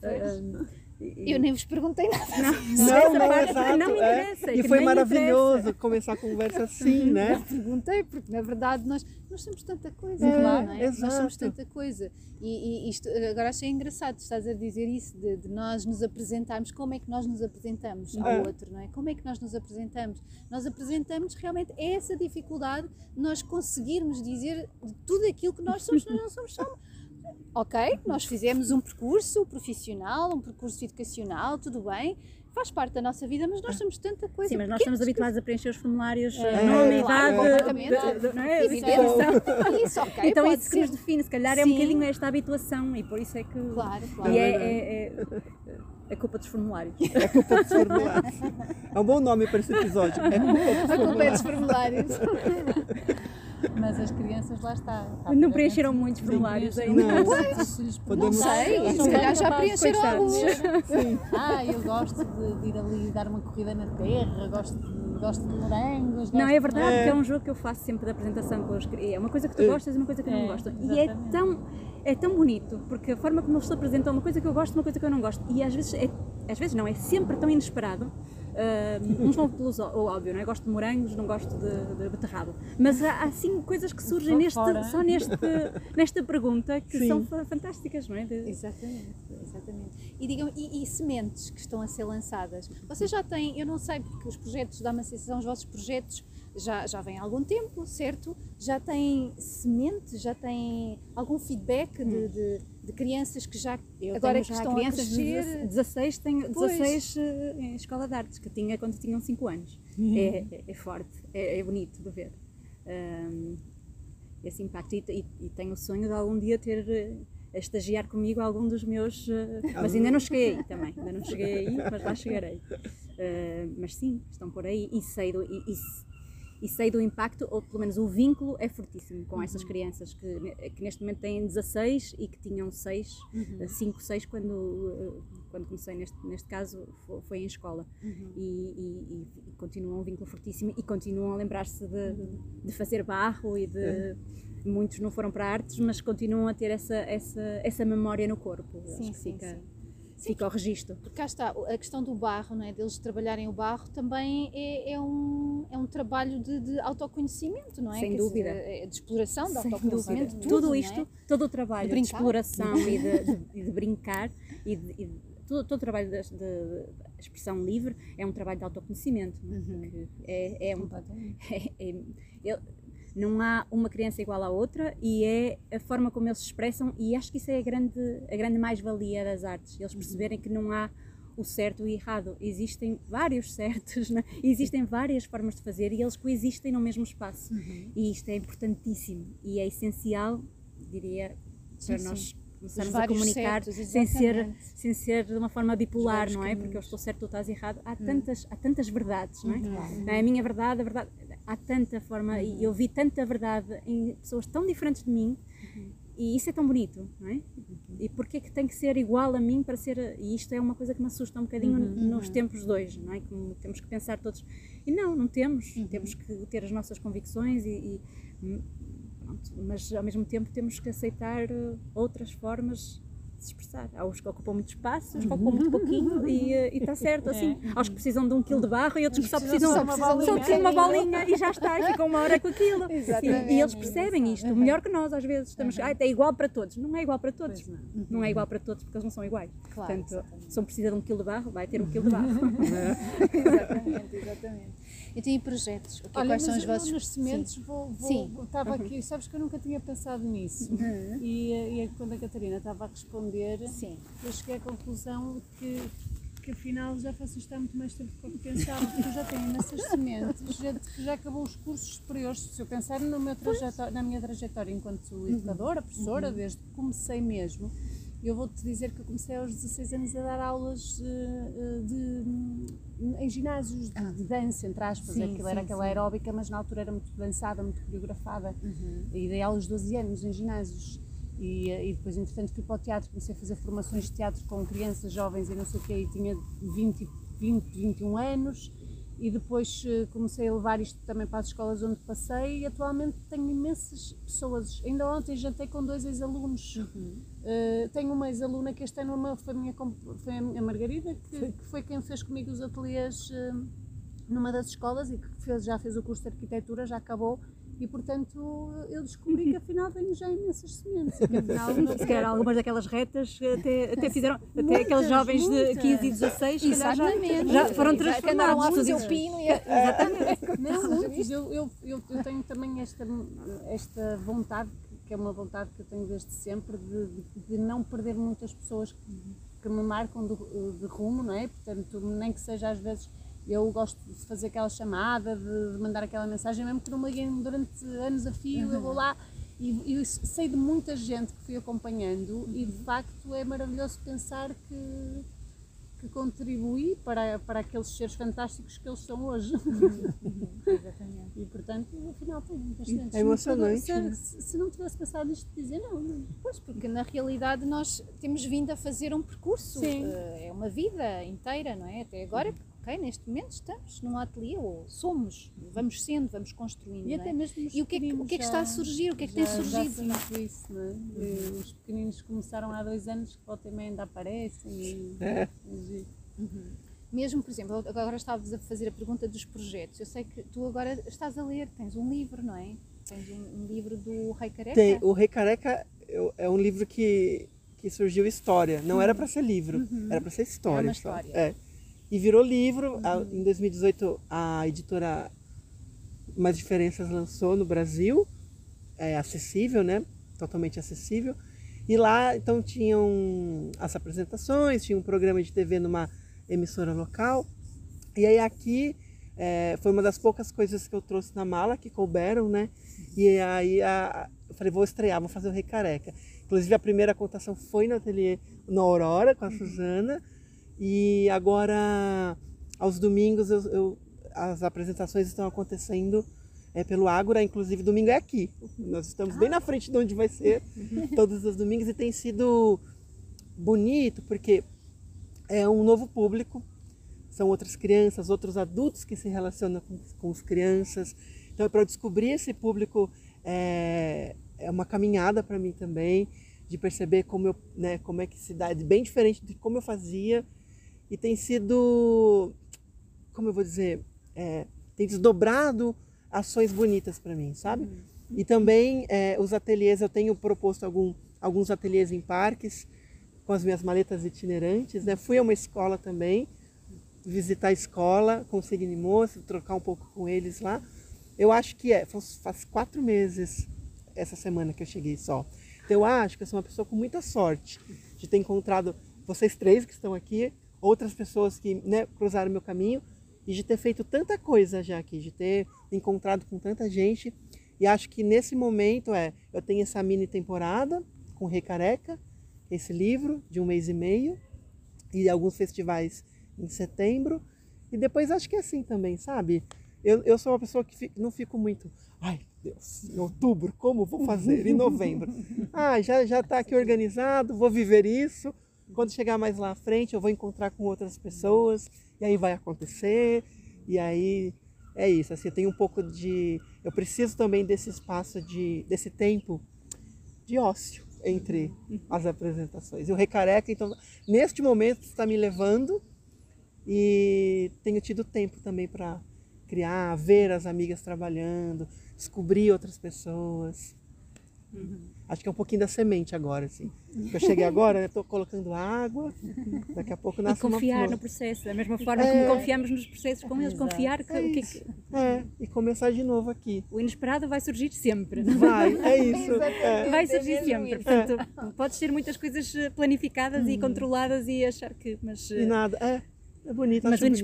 E- Eu nem vos perguntei nada. Não, essa não, parte exato, não me é. interessa, é E foi maravilhoso interessa. começar a conversa assim, né? Perguntei, porque na verdade nós, nós somos tanta coisa, É, não é? Nós exato. somos tanta coisa. E, e isto, agora achei engraçado, estás a dizer isso, de, de nós nos apresentarmos, como é que nós nos apresentamos ao É. outro, não é? Como é que nós nos apresentamos? Nós apresentamos realmente é essa dificuldade de nós conseguirmos dizer tudo aquilo que nós somos, nós não somos só. Ok, nós fizemos um percurso profissional, um percurso educacional, tudo bem, faz parte da nossa vida, mas nós somos tanta coisa. Sim, mas nós estamos habituados a preencher os formulários É, é, nome, claro, idade, não é? Evidente. Isso, Então isso que nos define, se calhar é um bocadinho esta habituação e por isso é que. Claro, claro. E é, verdade. é, é, é culpa dos formulários. É culpa dos formulários. É um bom nome para esse episódio. É culpa dos A culpa é dos formulários. Mas as crianças lá está. Não preencheram muitos formulários ainda. Não. Podemos- Não sei, se calhar já preencheram alguns. Ah, eu gosto de, de ir ali dar uma corrida na terra, gosto de, gosto de morangos. Não, é verdade, É. que é um jogo que eu faço sempre de apresentação com os É uma coisa que tu É. gostas e uma coisa que eu não É, gosto. E é tão, é tão bonito, porque a forma como eles se apresentam uma coisa que eu gosto uma coisa que eu não gosto. E às vezes, é, às vezes não, é sempre tão inesperado. Ah, uns vão pelo zo- o óbvio, não é? Gosto de morangos, não gosto de, de beterraba. Mas há, há assim coisas que surgem Por neste, fora. só neste, nesta pergunta que Sim. são fa- fantásticas, não é? De- Exatamente, exatamente. E digam, e, e sementes que estão a ser lançadas? Vocês já têm, eu não sei, porque os projetos da Amaciação, os vossos projetos já, já vêm há algum tempo, certo? Já têm sementes, já têm algum feedback de, de, de crianças que já Eu agora tenho que já estão crianças a de crescer? 16, tenho Pois. 16 eh, em escola de artes, que tinha quando tinham 5 anos. É, é- é forte, é, é bonito de ver Ahm, esse impacto. E, e- e tenho o sonho de algum dia ter eh, a estagiar comigo algum dos meus. eh, mas ainda não cheguei aí também, ainda não cheguei aí, mas lá chegarei. Ah, mas sim, estão por aí e sei do. E, e- e sei do impacto, ou pelo menos o vínculo é fortíssimo com essas crianças que, que neste momento têm 16 e que tinham 6, 5, 6 quando, eh, quando comecei neste, neste caso fo- foi em escola. E, e, e- e continuam um vínculo fortíssimo e continuam a lembrar-se de, de fazer barro e de muitos não foram para artes mas continuam a ter essa, essa, essa memória no corpo Sim, sim, fica, sim. Fica ao registro Porque cá está, a questão do barro, não é? deles trabalharem o barro, também é, é um, é um trabalho de, de autoconhecimento, não é? Sem Quer dúvida. Dizer, é de exploração, de Sem autoconhecimento, dúvida. tudo, Tudo não é? isto, todo o trabalho De de, exploração e de, de- brincar e de, e todo, todo o trabalho de, de- expressão livre é um trabalho de autoconhecimento. é? Uhum. É, é um, é- é- Não há uma criança igual à outra e é a forma como eles se expressam e acho que isso é a grande, a grande mais-valia das artes, eles perceberem que não há o certo e o errado. Existem vários certos, né? existem várias formas de fazer e eles coexistem no mesmo espaço. Uhum. E isto é importantíssimo e é essencial, diria, para Sim, nós sim. começarmos Os a comunicar certos, sem ser, sem ser de uma forma bipolar, não é? Porque eu caminhos. estou certo, tu estás errado. Há, tantas, há tantas verdades, não é? Uhum. Não é? A minha verdade, a verdade. Há tanta forma, e eu vi tanta verdade em pessoas tão diferentes de mim, e isso é tão bonito, não é? E porquê que tem que ser igual a mim para ser. E isto é uma coisa que me assusta um bocadinho nos tempos de hoje, não é? Como temos que pensar todos. E não, não temos. Temos que ter as nossas convicções e. e, hum, pronto, mas ao mesmo tempo temos que aceitar eh, outras formas se expressar. Há os que ocupam muito espaço, os que ocupam muito pouquinho e eh, está certo assim. Há os que precisam de um quilo de barro e outros que só precisam, só só precisam de só precisam de uma bolinha e já está, e ficam uma hora com aquilo. E, e eles percebem isto, melhor que nós às vezes. Estamos, ah, é igual para todos. Não é igual para todos. Não. Não é igual para todos porque eles não são iguais. Claro, Portanto, exatamente. se um precisa de um quilo de barro, vai ter um quilo de barro. exatamente, exatamente. Então, e projetos? O que, Olha, quais são os vossos nos sementes vou, vou, Sim. Uhum. estava aqui, sabes que eu nunca tinha pensado nisso. E, eh, e quando a Catarina estava a responder, Sim. eu cheguei à conclusão que, que afinal já faço isto há muito mais tempo do que eu pensava, porque eu já tenho imensas sementes, gente que já acabou os cursos superiores. Se eu pensar no meu trajetório, na minha trajetória enquanto educadora, professora, desde que comecei mesmo, eu vou-te dizer que eu comecei aos 16 anos a dar aulas eh, de, em ginásios de, de dança, entre aspas. Sim, Aquilo sim, era aquela sim. aeróbica, mas na altura era muito dançada, muito coreografada. E dei aulas 12 anos em ginásios. E, eh, e depois, entretanto, fui para o teatro, comecei a fazer formações de teatro com crianças, jovens e não sei o quê, e tinha 20, 20 21 anos. E depois eh, comecei a levar isto também para as escolas onde passei e atualmente tenho imensas pessoas. Ainda ontem jantei com dois ex-alunos. Eh, tenho uma ex-aluna que este ano uma, foi, a minha, foi a minha Margarida, que, que foi quem fez comigo os ateliês eh, numa das escolas e que fez, já fez o curso de arquitetura, já acabou. E portanto eu descobri que afinal tenho já imensas sementes. Que afinal não Se calhar algumas daquelas retas até, até fizeram, até aqueles jovens de muitas. 15 e 16 se calhar já, Exatamente. já foram Já a transformados. fazer Tu o dizes- pino e a... Não, muitos. Eu, eu, eu, eu tenho também esta, esta vontade, que é uma vontade que eu tenho desde sempre, de, de, de não perder muitas pessoas que, que me marcam de, de rumo, não é? Portanto, nem que seja às vezes. Eu gosto de fazer aquela chamada, de, de mandar aquela mensagem, mesmo que não me liguem durante anos a fio, eu vou lá e, e sei de muita gente que fui acompanhando e de facto é maravilhoso pensar que, que contribuí para, para aqueles seres fantásticos que eles são hoje. Exatamente. E portanto, afinal, tem sementes. É emocionante, Se, se, se não tivesse pensado nisto, dizer não. não. Pois, porque na realidade nós temos vindo a fazer um percurso, Sim. eh, é uma vida inteira, não é? Até agora, ok, neste momento estamos num ateliê, ou somos, vamos sendo, vamos construindo, E não até é? mesmo os E o que, é que, o que é que está a surgir? O que é que já- tem já surgido? sinto isso, não é? E Os pequeninos começaram há dois anos, que volta e meia ainda aparecem. E, É. e- Mesmo, por exemplo, agora estavas a fazer a pergunta dos projetos. Eu sei que tu agora estás a ler, tens um livro, não é? Tens um, um livro do Rei Careca. Tem, o Rei Careca eu- é um livro que, que surgiu história. Não era para ser livro, era para ser história. Era uma só. história. É. E virou livro. A- em 2018, a editora Mais Diferenças lançou no Brasil. É acessível, né? Totalmente acessível. E lá, então, tinham as apresentações, tinha um programa de TV numa emissora local. E aí aqui é, foi uma das poucas coisas que eu trouxe na mala que couberam, né? E aí a- eu falei, vou estrear, vou fazer o Rei Careca. Inclusive a primeira contação foi no ateliê na Aurora com a Suzana. E agora aos domingos eu, eu- as apresentações estão acontecendo é, pelo Ágora, inclusive domingo é aqui. Nós estamos bem na frente de onde vai ser todos os domingos e tem sido bonito porque é um novo público, são outras crianças, outros adultos que se relacionam com, com as crianças. Então, para descobrir esse público é, é uma caminhada para mim também, de perceber como, eu, né, como é que se dá, bem diferente de como eu fazia. E tem sido, como eu vou dizer, é, tem desdobrado ações bonitas para mim, sabe? E também é, os ateliês, eu tenho proposto algum, alguns ateliês em parques, com as minhas maletas itinerantes. Né? Fui a uma escola também, visitar a escola com o Signi Moço, trocar um pouco com eles lá. eu acho que é, faz faz quatro meses essa semana que eu cheguei só. Então eu acho que eu sou uma pessoa com muita sorte de ter encontrado vocês três que estão aqui, outras pessoas que né, cruzaram meu caminho e de ter feito tanta coisa já aqui, de ter encontrado com tanta gente. E acho que nesse momento é, eu tenho essa mini temporada com Rei Careca, esse livro de um mês e meio, e alguns festivais em setembro. E depois acho que é assim também, sabe? Eu, eu sou uma pessoa que fi- não fico muito, ai Deus, em outubro, como vou fazer? Em novembro. Ah, já já está aqui organizado, vou viver isso. Quando chegar mais lá à frente, eu vou encontrar com outras pessoas, e aí vai acontecer. E aí é isso, assim, eu tenho um pouco de. Eu preciso também desse espaço, de, desse tempo de ócio entre as apresentações. E o Recareca, então, neste momento, está me levando e tenho tido tempo também para criar, ver as amigas trabalhando, descobrir outras pessoas. Acho que é um pouquinho da semente agora, assim. Eu cheguei agora, estou colocando água, daqui a pouco E nasce uma confiar no processo, da mesma forma É. como confiamos nos processos com eles, Exato. confiar que, É o que é que- É, e começar de novo aqui. o inesperado vai surgir sempre. Vai, é isso. É. Vai É surgir sempre. isso. Portanto, podes ter muitas coisas eh, planificadas e controladas e achar que. Mas, E nada, é, é bonito. mas o bonito.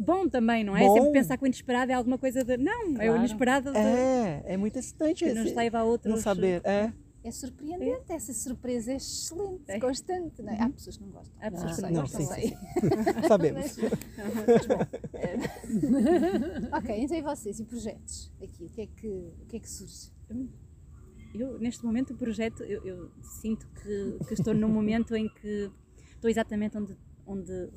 Bom também, não é? Bom. Sempre pensar que o inesperado é alguma coisa de. Não, é o Claro. inesperado de, É, é muito excitante que nos leva a outros. não saber. É, É surpreendente, essa surpresa é excelente, É. constante. Não é? Há pessoas que não gostam. Há pessoas que sei, não gostam. sei. sim, sabemos. ok, então e vocês? E projetos? Aqui, o que é que, o que, é que surge? Eu, neste momento, o projeto, eu, eu sinto que, que estou num momento em que estou exatamente onde, onde,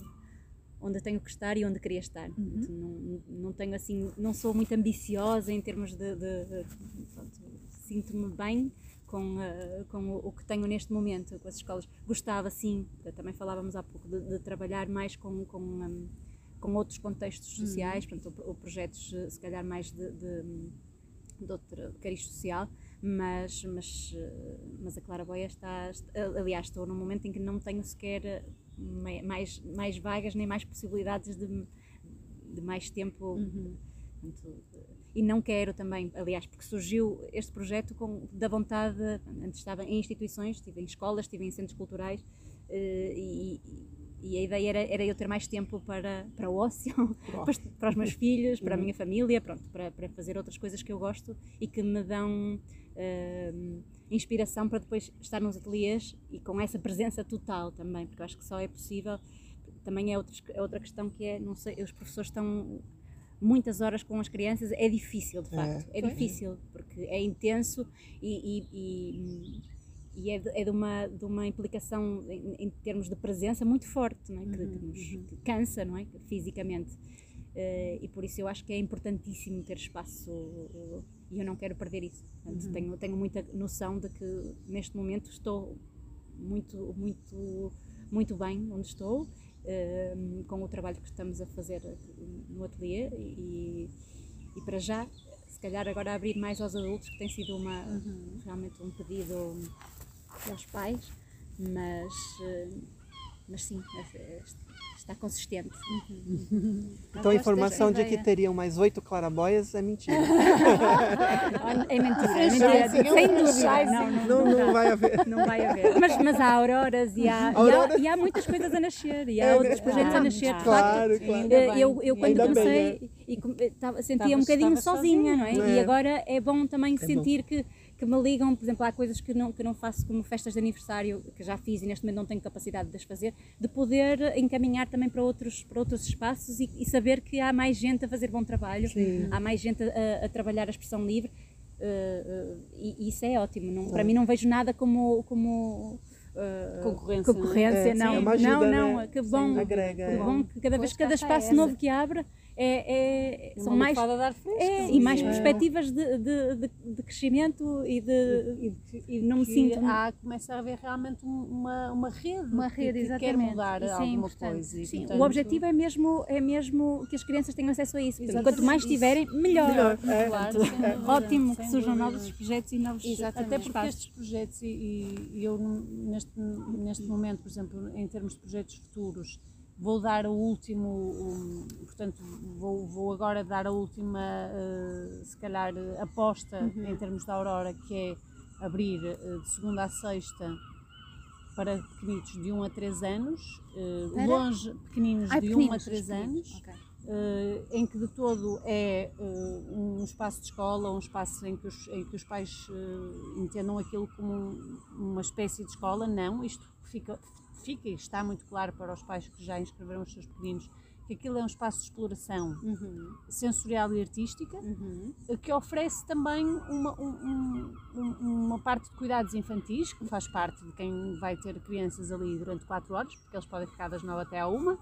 onde tenho que estar e onde queria estar. Portanto, Não, não tenho assim, não sou muito ambiciosa em termos de. de- de- Sinto-me bem com, eh, com o, o que tenho neste momento com as escolas. Gostava, sim, também falávamos há pouco, de, trabalhar mais com. com hum, com outros contextos sociais, portanto, ou, projetos eh, se calhar mais de, de, outro cariz social, mas, mas, eh, mas a Claraboia está, está- aliás, estou num momento em que não tenho sequer mais, mais vagas nem mais possibilidades de, de mais tempo. Portanto, eh, e não quero também, aliás, porque surgiu este projeto com, da vontade, antes estava em instituições, estive em escolas, estive em centros culturais, eh, e, e a ideia era, era eu ter mais tempo para, para o ócio, para, os- para os meus filhos, para a minha família, pronto, para, para fazer outras coisas que eu gosto e que me dão eh, inspiração para depois estar nos ateliês e com essa presença total também, porque eu acho que só é possível. Também é outra, é outra questão que é, não sei, os professores estão muitas horas com as crianças, é difícil de facto, é, difícil, porque é intenso e, e- e- e é, de, é de uma, de uma implicação em, em termos de presença muito forte, não é? que, que nos que cansa não é? fisicamente. Eh, e por isso eu acho que é importantíssimo ter espaço eh, e eu não quero perder isso. Portanto, tenho, tenho muita noção de que neste momento estou muito, muito, muito bem onde estou, eh, com o trabalho que estamos a fazer no ateliê e, e para já, se calhar agora abrir mais aos adultos, que tem sido uma, realmente um pedido aos pais, mas, eh, mas sim, é- está consistente. Então a informação de que teriam mais oito claraboias é mentira. É mentira, é mentira, sem dúvida. Não, não, Não, não vai haver. Não vai haver. Mas, mas há auroras e há, e há, e há muitas coisas a nascer e há É, outros projetos a ah, nascer. de claro, facto. claro. Eh, Eu, eu quando Ainda bem, comecei e com- eh, sentia um bocadinho estavas sozinha, não é? sozinha. E É. agora é bom também bom. sentir que, que me ligam, por exemplo, há coisas que não, que não faço como festas de aniversário, que já fiz e neste momento não tenho capacidade de as fazer, de poder encaminhar também para outros, para outros espaços e, e saber que há mais gente a fazer bom trabalho, Sim. há mais gente a, a trabalhar a expressão livre. eh, eh, e, e isso é ótimo. Não, para mim não vejo nada como, como eh, Concorrência, concorrência, É, sim, não, é uma ajuda, não, não, né? que bom, Agrega, que é. bom que cada vez Pois, cada espaço essa. novo que abre é, é- são mais fresco, é, e mais é. perspectivas de, de, de, de crescimento e de E, de- e não me que sinto há, começa a haver realmente um- uma, uma rede Uma que- rede, que, quer exatamente. mudar Isso é alguma coisa. e, Sim, portanto, o objetivo é mesmo, é mesmo que as crianças tenham acesso a isso. Portanto, quanto mais tiverem, melhor. Melhor, é. Claro, sem dúvida, Ótimo que surjam novos projetos e novos Exatamente. Até porque espaços. estes projetos, e, e eu neste, neste momento, por exemplo, em termos de projetos futuros, Vou dar o último, um, portanto, vou, vou, agora dar a última, uh, se calhar, aposta uhum. em termos da Aurora, que é abrir uh, de segunda a sexta para pequenitos de 1 a 3 anos, uh, longe pequeninos Ai, de 1 a 3 anos. Okay. Em que de todo é um espaço de escola, um espaço em que os, em que os pais entendam aquilo como um, uma espécie de escola, não, isto fica, fica e está muito claro para os pais que já inscreveram os seus pequeninos que aquilo é um espaço de exploração uhum. sensorial e artística, uhum. que oferece também uma, um, um, uma parte de cuidados infantis, que faz parte de quem vai ter crianças ali durante 4 horas, porque eles podem ficar das 9 até à 1.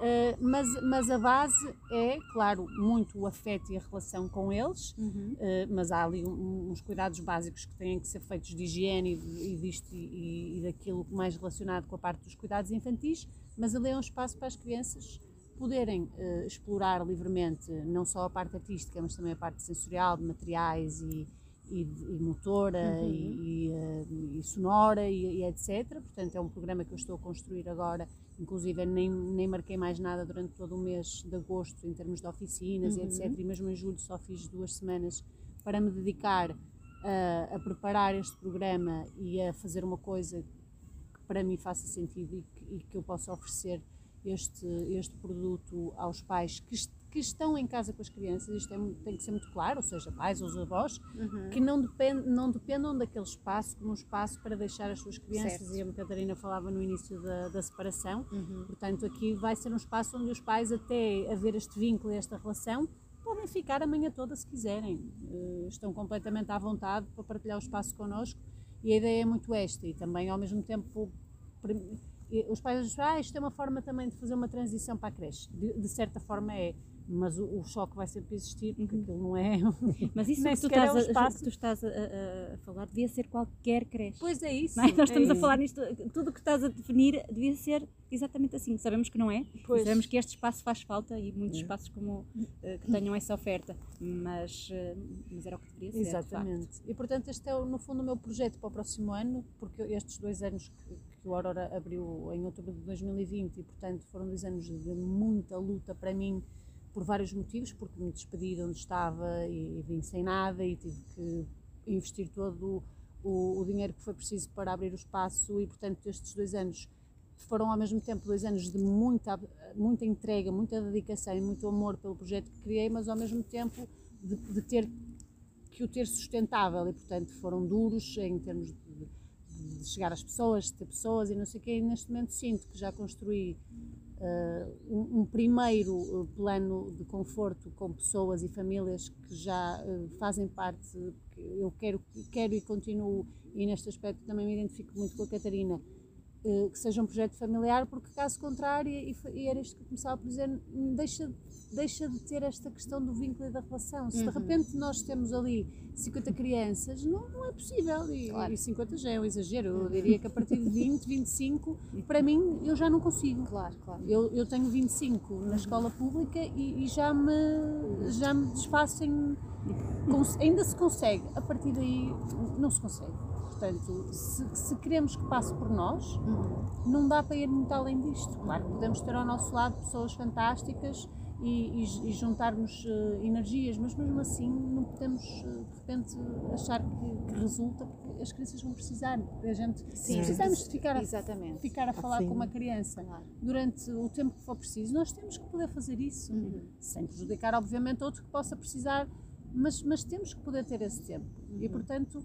Uh, mas, mas a base é, claro, muito o afeto e a relação com eles, uhum. uh, mas há ali um, uns cuidados básicos que têm que ser feitos de higiene e, e disto e, e, daquilo mais relacionado com a parte dos cuidados infantis, mas ali é um espaço para as crianças poderem uh, explorar livremente não só a parte artística, mas também a parte sensorial, de materiais e, e, e motora uhum. e, sonora e, etc. Portanto, é um programa que eu estou a construir agora inclusive nem, nem marquei mais nada durante todo o mês de agosto em termos de oficinas uhum. e etc. E mesmo em julho só fiz duas semanas para me dedicar a, a, preparar este programa e a fazer uma coisa que para mim faça sentido e que, e que eu possa oferecer este, este produto aos pais que, que estão em casa com as crianças, isto é, tem que ser muito claro, ou seja, pais ou avós, uhum. que não, depend, não dependam daquele espaço como um espaço para deixar as suas crianças, certo. e a Catarina falava no início da, da separação, uhum. portanto aqui vai ser um espaço onde os pais, até haver este vínculo e esta relação, podem ficar a manhã toda se quiserem, uh, estão completamente à vontade para partilhar o espaço connosco, e a ideia é muito esta, e também ao mesmo tempo os pais dizem, ah, isto é uma forma também de fazer uma transição para a creche. De, de certa forma é, mas o, o, choque vai sempre existir, porque uhum. aquilo não é. Mas isso que tu, estás é um espaço. A, que tu estás a, a, falar devia ser qualquer creche. Pois é isso. É? Nós é estamos a falar nisto, tudo o que estás a definir devia ser exatamente assim. Sabemos que não é, sabemos que este espaço faz falta e muitos é. espaços como uh, que tenham essa oferta, mas, uh, mas era o que deveria ser. Exatamente. E portanto, este é no fundo o meu projeto para o próximo ano, porque estes dois anos que, que o Aurora abriu em outubro de 2020 e portanto foram dois anos de muita luta para mim por vários motivos, porque me despedi de onde estava e, e vim sem nada e tive que investir todo o, o, dinheiro que foi preciso para abrir o espaço e, portanto, estes dois anos foram ao mesmo tempo dois anos de muita, muita entrega, muita dedicação e muito amor pelo projeto que criei, mas ao mesmo tempo de, de ter que o ter sustentável e, portanto, foram duros em termos de, de chegar às pessoas, de ter pessoas e não sei o quê, e neste momento sinto que já construí um, um, primeiro uh, plano de conforto com pessoas e famílias que já uh, fazem parte, eu quero, quero e continuo, e neste aspecto também me identifico muito com a Catarina, que seja um projeto familiar, porque caso contrário, e, e era isto que eu começava por dizer, deixa deixa de ter esta questão do vínculo e da relação. Se uhum. de repente nós temos ali 50 crianças, não, não é possível. E, claro. e 50 já é um exagero. Eu diria que a partir de 20, 25, para mim, eu já não consigo. Claro, claro. Eu, eu tenho 25 na escola pública e, e já, me, já me desfaço em. Ainda se consegue, a partir daí não se consegue. Portanto, se, se, queremos que passe por nós, uhum. não dá para ir muito além disto. Claro podemos ter ao nosso lado pessoas fantásticas e, e, e juntarmos uh, energias, mas mesmo assim não podemos uh, de repente achar que, que, resulta, porque as crianças vão precisar. A gente Sim, precisamos de ficar a, Exatamente. ficar a falar com uma criança claro. durante o tempo que for preciso. Nós temos que poder fazer isso, uhum. sem prejudicar, obviamente, outro que possa precisar, mas, mas temos que poder ter esse tempo. Uhum. E portanto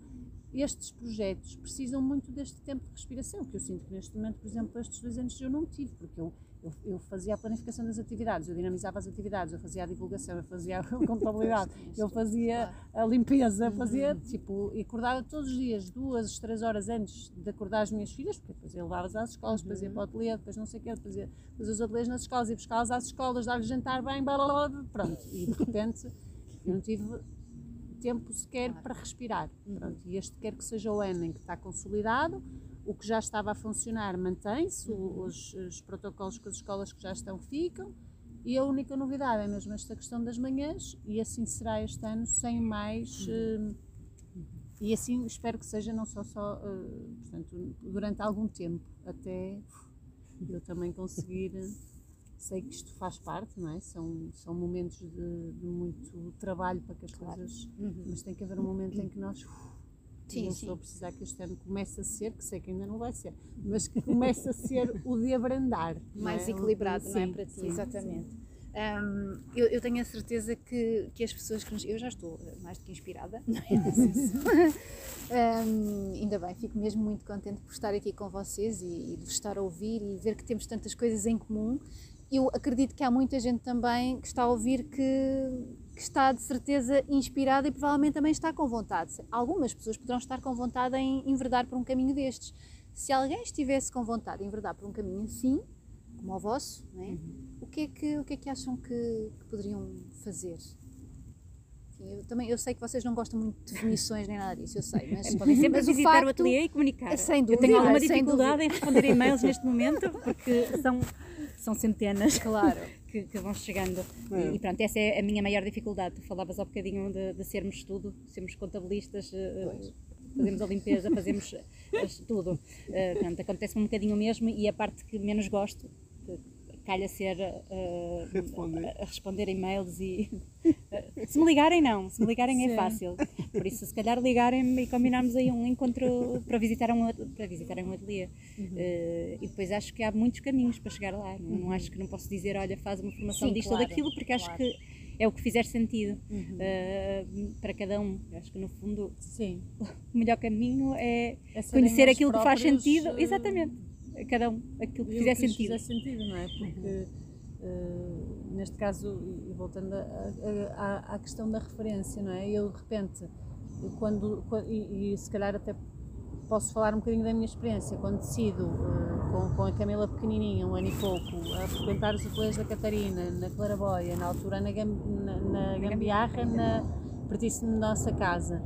estes projetos precisam muito deste tempo de respiração, que eu sinto que neste momento, por exemplo, estes dois anos eu não tive, porque eu eu, eu, fazia a planificação das atividades, eu dinamizava as atividades, eu fazia a divulgação, eu fazia a contabilidade, eu fazia a limpeza, fazia uhum. tipo, e acordava todos os dias, duas, três horas antes de acordar as minhas filhas, porque depois eu levava-as às escolas, depois ia uhum. para o ateliê, depois não sei o quê, depois ia depois os ateliês nas escolas, ia buscá-las às escolas, dar-lhes jantar bem, blá, blá, blá, pronto, e de repente eu não tive tempo sequer para respirar, pronto, e este quer que seja o ano em que está consolidado, o que já estava a funcionar mantém-se, os, os, protocolos com as escolas que já estão ficam, e a única novidade é mesmo esta questão das manhãs, e assim será este ano, sem mais. Uh, e assim espero que seja não só, só uh, portanto, durante algum tempo, até eu também conseguir. Sei que isto faz parte, não é? São, são momentos de, de muito trabalho para que as Claro. coisas. Uhum. Mas tem que haver um momento em que nós. Sim, não sim. estou a precisar que este ano comece a ser, que sei que ainda não vai ser, mas que comece a ser o de abrandar. mais é? equilibrado, não é? Sim, Para ti, sim, exatamente. Hum, eu, eu tenho a certeza que, que as pessoas que nos. Eu já estou eh, mais do que inspirada, não é? Hum, ainda bem, fico mesmo muito contente por estar aqui com vocês e, e de vos estar a ouvir e ver que temos tantas coisas em comum. Eu acredito que há muita gente também que está a ouvir que, que está de certeza inspirada e provavelmente também está com vontade. Algumas pessoas poderão estar com vontade em enverdar por um caminho destes. Se alguém estivesse com vontade de enverdar por um caminho assim, como o vosso, não é? o, que é que, o que é que acham que, que poderiam fazer? Eu, também, eu sei que vocês não gostam muito de definições nem nada disso, eu sei, mas, Podem sempre mas o visitar o facto- ateliê e comunicar. Sem Eu dúvida, tenho alguma sem dificuldade em responder e-mails neste momento, porque são, são centenas Claro. que, que vão chegando. É. E, e pronto, essa é a minha maior dificuldade. Tu falavas há bocadinho de, de sermos tudo, sermos contabilistas, eh, fazemos a limpeza, fazemos eh, tudo. Eh, Portanto, acontece um bocadinho mesmo e a parte que menos gosto, calha ser eh, Responder. a, a responder e-mails e eh, se me ligarem não, se me ligarem é Sim. fácil. Por isso se calhar ligarem-me e combinarmos aí um encontro para visitar um, para visitar um ateliê. Eh, e depois acho que há muitos caminhos para chegar lá. Não, não acho que não posso dizer, olha, faz uma formação Sim, disto claro, ou daquilo, porque acho claro. que é o que fizer sentido eh, para cada um. Eu Acho que no fundo Sim. o melhor caminho é É conhecer aquilo que faz próprios, sentido. Exatamente. A cada um, aquilo que fizer que sentido. fizer sentido, não é? Porque, eh, neste caso, e voltando à questão da referência, não é? Eu, de repente, quando, qua- e, e se calhar até posso falar um bocadinho da minha experiência, quando decido, eh, com, com a Camila pequenininha, um ano e pouco, a frequentar os ateliês da Catarina, na Claraboia, na altura na, Gam, na, na Gambiarra, na, pertíssimo da nossa casa,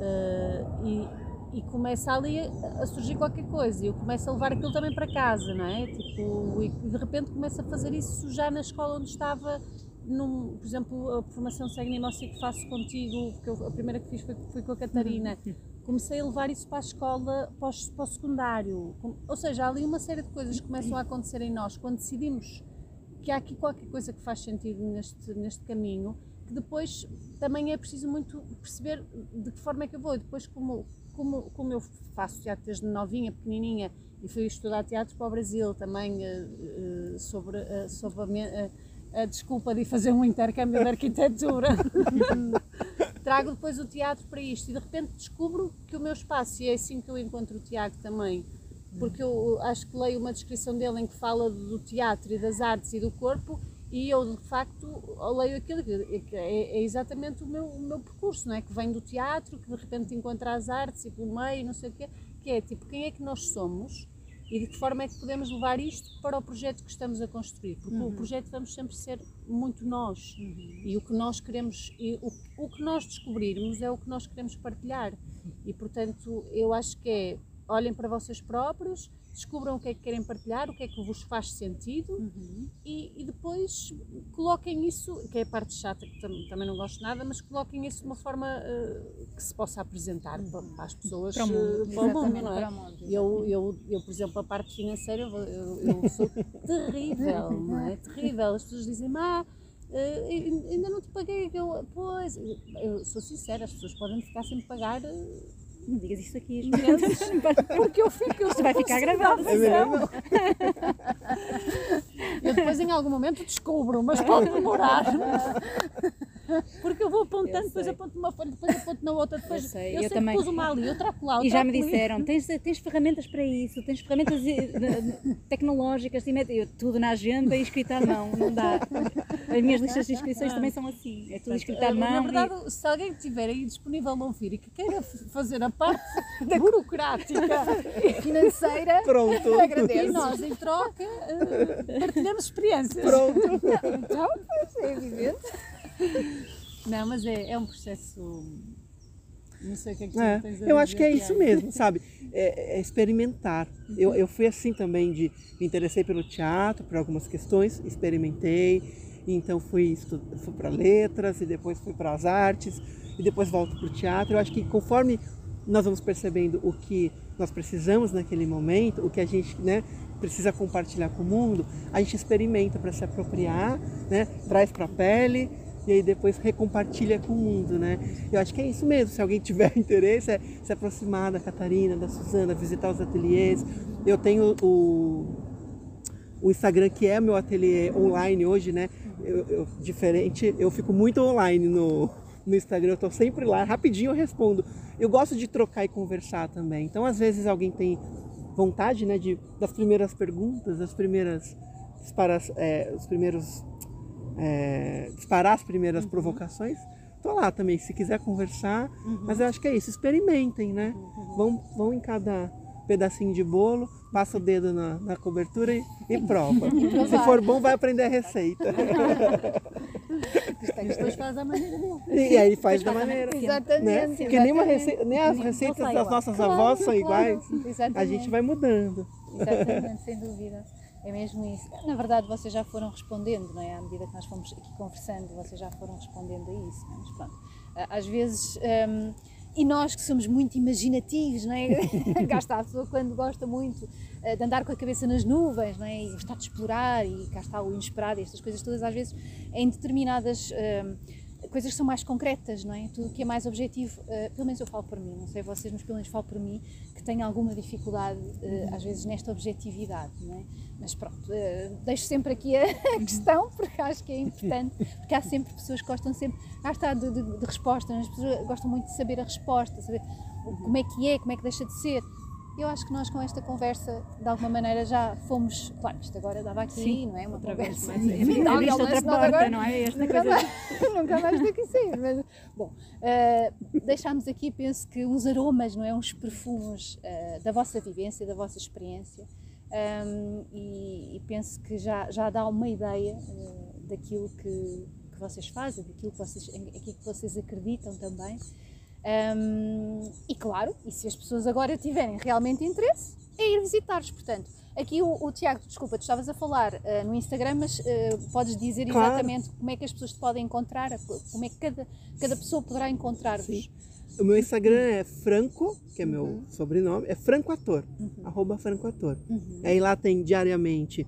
eh, e, e começa ali a, surgir qualquer coisa e eu começo a levar aquilo também para casa, não é? Tipo, e de repente começo a fazer isso já na escola onde estava, num, por exemplo, a formação Segue Nimócia que faço contigo, que eu, a primeira que fiz foi, foi com a Catarina. Comecei a levar isso para a escola, para o, para o secundário. Ou seja, há ali uma série de coisas que começam a acontecer em nós quando decidimos que há aqui qualquer coisa que faz sentido neste, neste caminho, que depois também é preciso muito perceber de que forma é que eu vou. E depois, como, como, como eu faço teatro desde novinha, pequenininha, e fui estudar teatro para o Brasil também, eh, eh, sobre, eh, sobre a, a- desculpa de fazer um intercâmbio de arquitetura. Trago depois o teatro para isto e de repente descubro que o meu espaço, e é assim que eu encontro o Tiago também, porque eu acho que leio uma descrição dele em que fala do teatro e das artes e do corpo e eu de facto leio aquilo que é, é exatamente o meu, o meu percurso, não é? Que vem do teatro, que de repente encontra as artes e pelo meio, não sei o quê, que é tipo, quem é que nós somos e de que forma é que podemos levar isto para o projeto que estamos a construir, porque o projeto vamos sempre ser muito nós. E o que nós queremos, e o, o que nós descobrirmos é o que nós queremos partilhar. E portanto eu acho que é olhem para vocês próprios, descubram o que é que querem partilhar, o que é que vos faz sentido e, e depois coloquem isso, que é a parte chata que tam- também não gosto nada, mas coloquem isso de uma forma eh, que se possa apresentar para, para as pessoas Para o mundo. eh, para o mundo, não é? para o mundo, Eu, eu, eu, por exemplo, a parte financeira, eu, eu, eu sou terrível, não é? Terrível. As pessoas dizem, ah, eh, ainda não te paguei. Eu, pois, eu sou sincera, as pessoas podem ficar sem me pagar Não digas isso aqui, meses, porque eu fico, eu vai ficar gravado. É? Eu depois em algum momento descubro, mas pode demorar. Porque eu vou apontando, Eu depois sei. aponto numa folha, depois aponto na outra, depois Eu sei, eu, eu também. pus uma ali, outra lá, E já me disseram, tens, tens ferramentas para isso, tens ferramentas eh, de- de- tecnológicas, e mete- eu, tudo na agenda e escrito à mão, não dá. As minhas listas de inscrições também são assim, é tudo escrito à Eh, mão. Na e- verdade, se alguém estiver aí disponível a ouvir e que queira fazer a parte burocrática Financeira, Pronto. e agradeço. nós em troca eh, partilhamos experiências. Pronto. Então, pois, é evidente. Não, mas é, é um processo. Não sei o que é que tu É, tens a eu acho que é isso mesmo, sabe? É, é experimentar. Eu, eu fui assim também de me interessei pelo teatro, por algumas questões, experimentei, então fui, estu- fui para letras e depois fui para as artes e depois volto para o teatro. Eu acho que conforme nós vamos percebendo o que nós precisamos naquele momento, o que a gente, né, precisa compartilhar com o mundo, a gente experimenta para se apropriar, né? Traz para a pele e aí depois recompartilha com o mundo, né? Eu acho que é isso mesmo. Se alguém tiver interesse, é se aproximar da Catarina, da Suzana, visitar os ateliês. Eu tenho o, o Instagram que é meu ateliê online hoje, né? Eu, eu, diferente, eu fico muito online no, no Instagram, eu tô sempre lá, rapidinho eu respondo. Eu gosto de trocar e conversar também. Então, às vezes alguém tem vontade, né, de das primeiras perguntas, das primeiras disparar, é, os primeiros é, disparar as primeiras uhum. provocações. Tô lá também, se quiser conversar. Uhum. Mas eu acho que é isso, experimentem, né? Uhum. Vão, vão em cada pedacinho de bolo, passa o dedo na, na cobertura e, e prova. se for bom, vai aprender a receita. Depois faz a maneira dele. E aí faz da maneira. Exatamente. Né? Porque nem, rece... nem as receitas das nossas claro, avós são iguais. Exatamente. A gente vai mudando. Exatamente, sem dúvida. É mesmo isso. Na verdade, vocês já foram respondendo, não é? À medida que nós fomos aqui conversando, vocês já foram respondendo a isso. Não é? Mas pronto, às vezes. Um, e nós que somos muito imaginativos, não é? cá está a pessoa quando gosta muito eh, de andar com a cabeça nas nuvens, não é? E gostar de explorar, e cá está o inesperado, e estas coisas todas, às vezes, em determinadas. Um, coisas que são mais concretas, não é? Tudo que é mais objetivo, uh, pelo menos eu falo por mim, não sei vocês, mas pelo menos falo por mim, que tenho alguma dificuldade, uh, às vezes, nesta objetividade, não é? Mas pronto, uh, deixo sempre aqui a, questão, porque acho que é importante, porque há sempre pessoas que gostam sempre, ah está, de, de, de resposta, as pessoas gostam muito de saber a resposta, saber como é que é, como é que deixa de ser. Eu acho que nós com esta conversa, de alguma maneira, já fomos. Claro, isto agora estava aqui, Sim, não é? Uma outra conversa. Vez, mas, é, outra porta, agora, não é? Esta nunca, mais, nunca mais daqui sair. Mas, bom, uh, deixámos aqui, penso que, uns aromas, não é? Uns perfumes uh, da vossa vivência, da vossa experiência. Um, e, e, penso que já, já dá uma ideia uh, daquilo que, que vocês fazem, daquilo que vocês, aquilo que vocês acreditam também. Um, e claro, e se as pessoas agora tiverem realmente interesse, é ir visitar-vos. Portanto, aqui o, o, Tiago, desculpa, tu estavas a falar uh, no Instagram, mas uh, podes dizer claro. exatamente como é que as pessoas te podem encontrar, como é que cada, cada pessoa poderá encontrar-vos. O meu Instagram é Franco, que é meu uhum. sobrenome, é Franco Ator, uhum. arroba Franco Ator. Uhum. Aí lá tem diariamente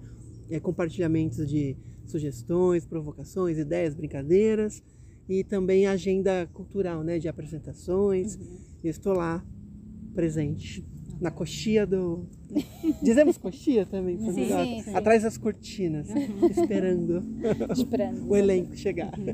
é, compartilhamentos de sugestões, provocações, ideias, brincadeiras e também agenda cultural, né, de apresentações. Uhum. Eu estou lá presente na coxia do dizemos coxia também, sim, sim, sim. atrás das cortinas, uhum. esperando, esperando o elenco chegar. Uhum.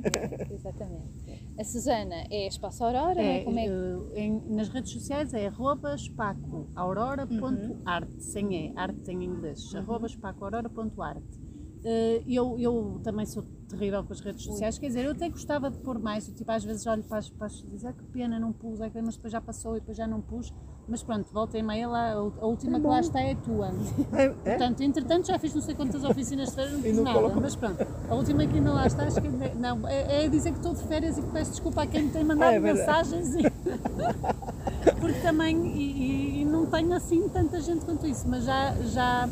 Exatamente. A Susana é Espaço Aurora, é, como é? Uh, em, nas redes sociais é arroba espacoaurora.arte, uhum. sem E, arte em inglês, uhum. arroba espacoaurora.arte. Uh, eu, eu também sou terrível com as redes sociais, quer dizer, eu até gostava de pôr mais, tipo, às vezes olho para as, para as dizer, ah, que pena, não pus, é mas depois já passou e depois já não pus, mas pronto, volta e meia lá, a última é que lá está é a tua. É, é? Portanto, entretanto já fiz não sei quantas oficinas de férias, não fiz nada, mas pronto, a última que ainda lá está, acho que não, é, é dizer que estou de férias e que peço desculpa a quem me tem mandado é mensagens e... porque também, e, e, e não tenho assim tanta gente quanto isso, mas já, já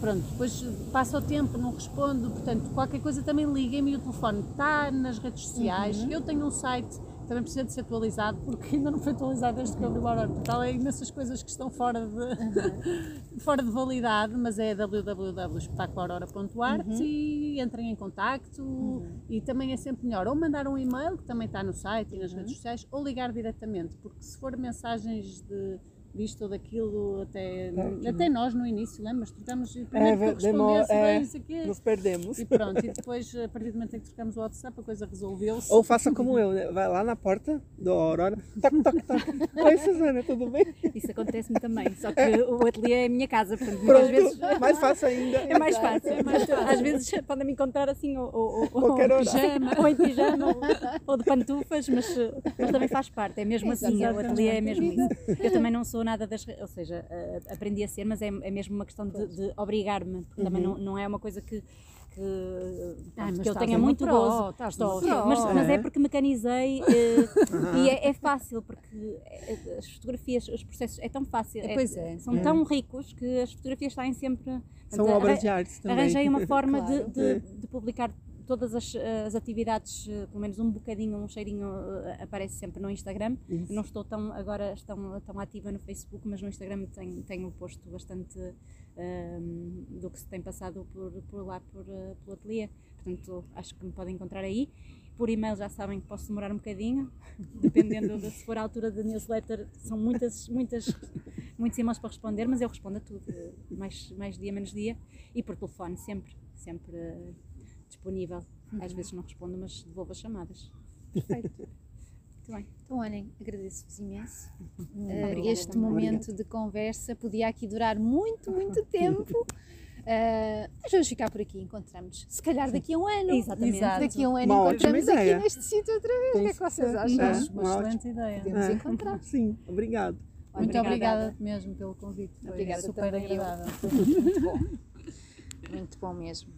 Pronto, depois passa o tempo, não respondo, portanto, qualquer coisa também liguem-me, o telefone está nas redes sociais, uhum. eu tenho um site, também precisa de ser atualizado, porque ainda não foi atualizado desde que eu abri o Aurora Portal, é imensas coisas que estão fora de, uhum. fora de validade, mas é www.espetaculoaurora.art uhum. e entrem em contacto uhum. e também é sempre melhor ou mandar um e-mail, que também está no site e nas redes uhum. sociais, ou ligar diretamente, porque se for mensagens de disto ou daquilo, até, é, até nós no início, lembras? Trocamos, primeiro é, que respondesse é, bem, isso aqui. Nos perdemos. E pronto, e depois, a partir do momento em que trocamos o WhatsApp, a coisa resolveu-se. Ou faça como eu, né? vai lá na porta do Aurora, toc, toc, toc. Oi, Susana, tudo bem? Isso acontece-me também, só que é. o ateliê é a minha casa, portanto, muitas vezes. Mais fácil ainda. É mais fácil, é mais fácil. Às vezes podem me encontrar assim, ou, ou, ou, ou, pijama, ou em pijama, ou, ou de pantufas, mas, mas também faz parte, é mesmo assim, o ateliê é mesmo isso. Eu também não sou nada das. Ou seja, aprendi a ser, mas é, é mesmo uma questão de, de obrigar-me, porque uhum. também não, não é uma coisa que, que, ah, que eu tenha muito gozo. Estou, mas, mas, é porque mecanizei uh, e é, é, fácil, porque as fotografias, os processos, é tão fácil, é, é. são tão ricos que as fotografias saem sempre. São obras de arte também. Arranjei uma forma claro. de, de, de, publicar todas as, as atividades, eh, pelo menos um bocadinho, um cheirinho, eh, aparece sempre no Instagram. Isso. Não estou tão agora tão, tão ativa no Facebook, mas no Instagram tenho, tenho posto bastante ehm, do que se tem passado por, por lá, por, eh, pelo ateliê. Portanto, acho que me podem encontrar aí. Por e-mail já sabem que posso demorar um bocadinho, dependendo de se for a altura da newsletter, são muitas, muitas, muitos e-mails para responder, mas eu respondo a tudo, mais, mais dia, menos dia, e por telefone, sempre, sempre disponível. Às vezes não respondo, mas devolvo as chamadas. Perfeito. Muito bem. Então, olhem, agradeço-vos imenso. Obrigada este também. momento de conversa podia aqui durar muito, muito tempo. Eh, mas vamos ficar por aqui, encontramos. Se calhar daqui a um ano. Exatamente. Exato. Daqui a um ano Uma ótima encontramos aqui neste sítio outra vez. O que é que vocês acham? É, uma uma excelente ideia. Podemos É. encontrar. Sim, obrigado. Muito Obrigada. obrigada mesmo pelo convite. Foi Obrigada super agradável. Muito bom. Muito bom mesmo.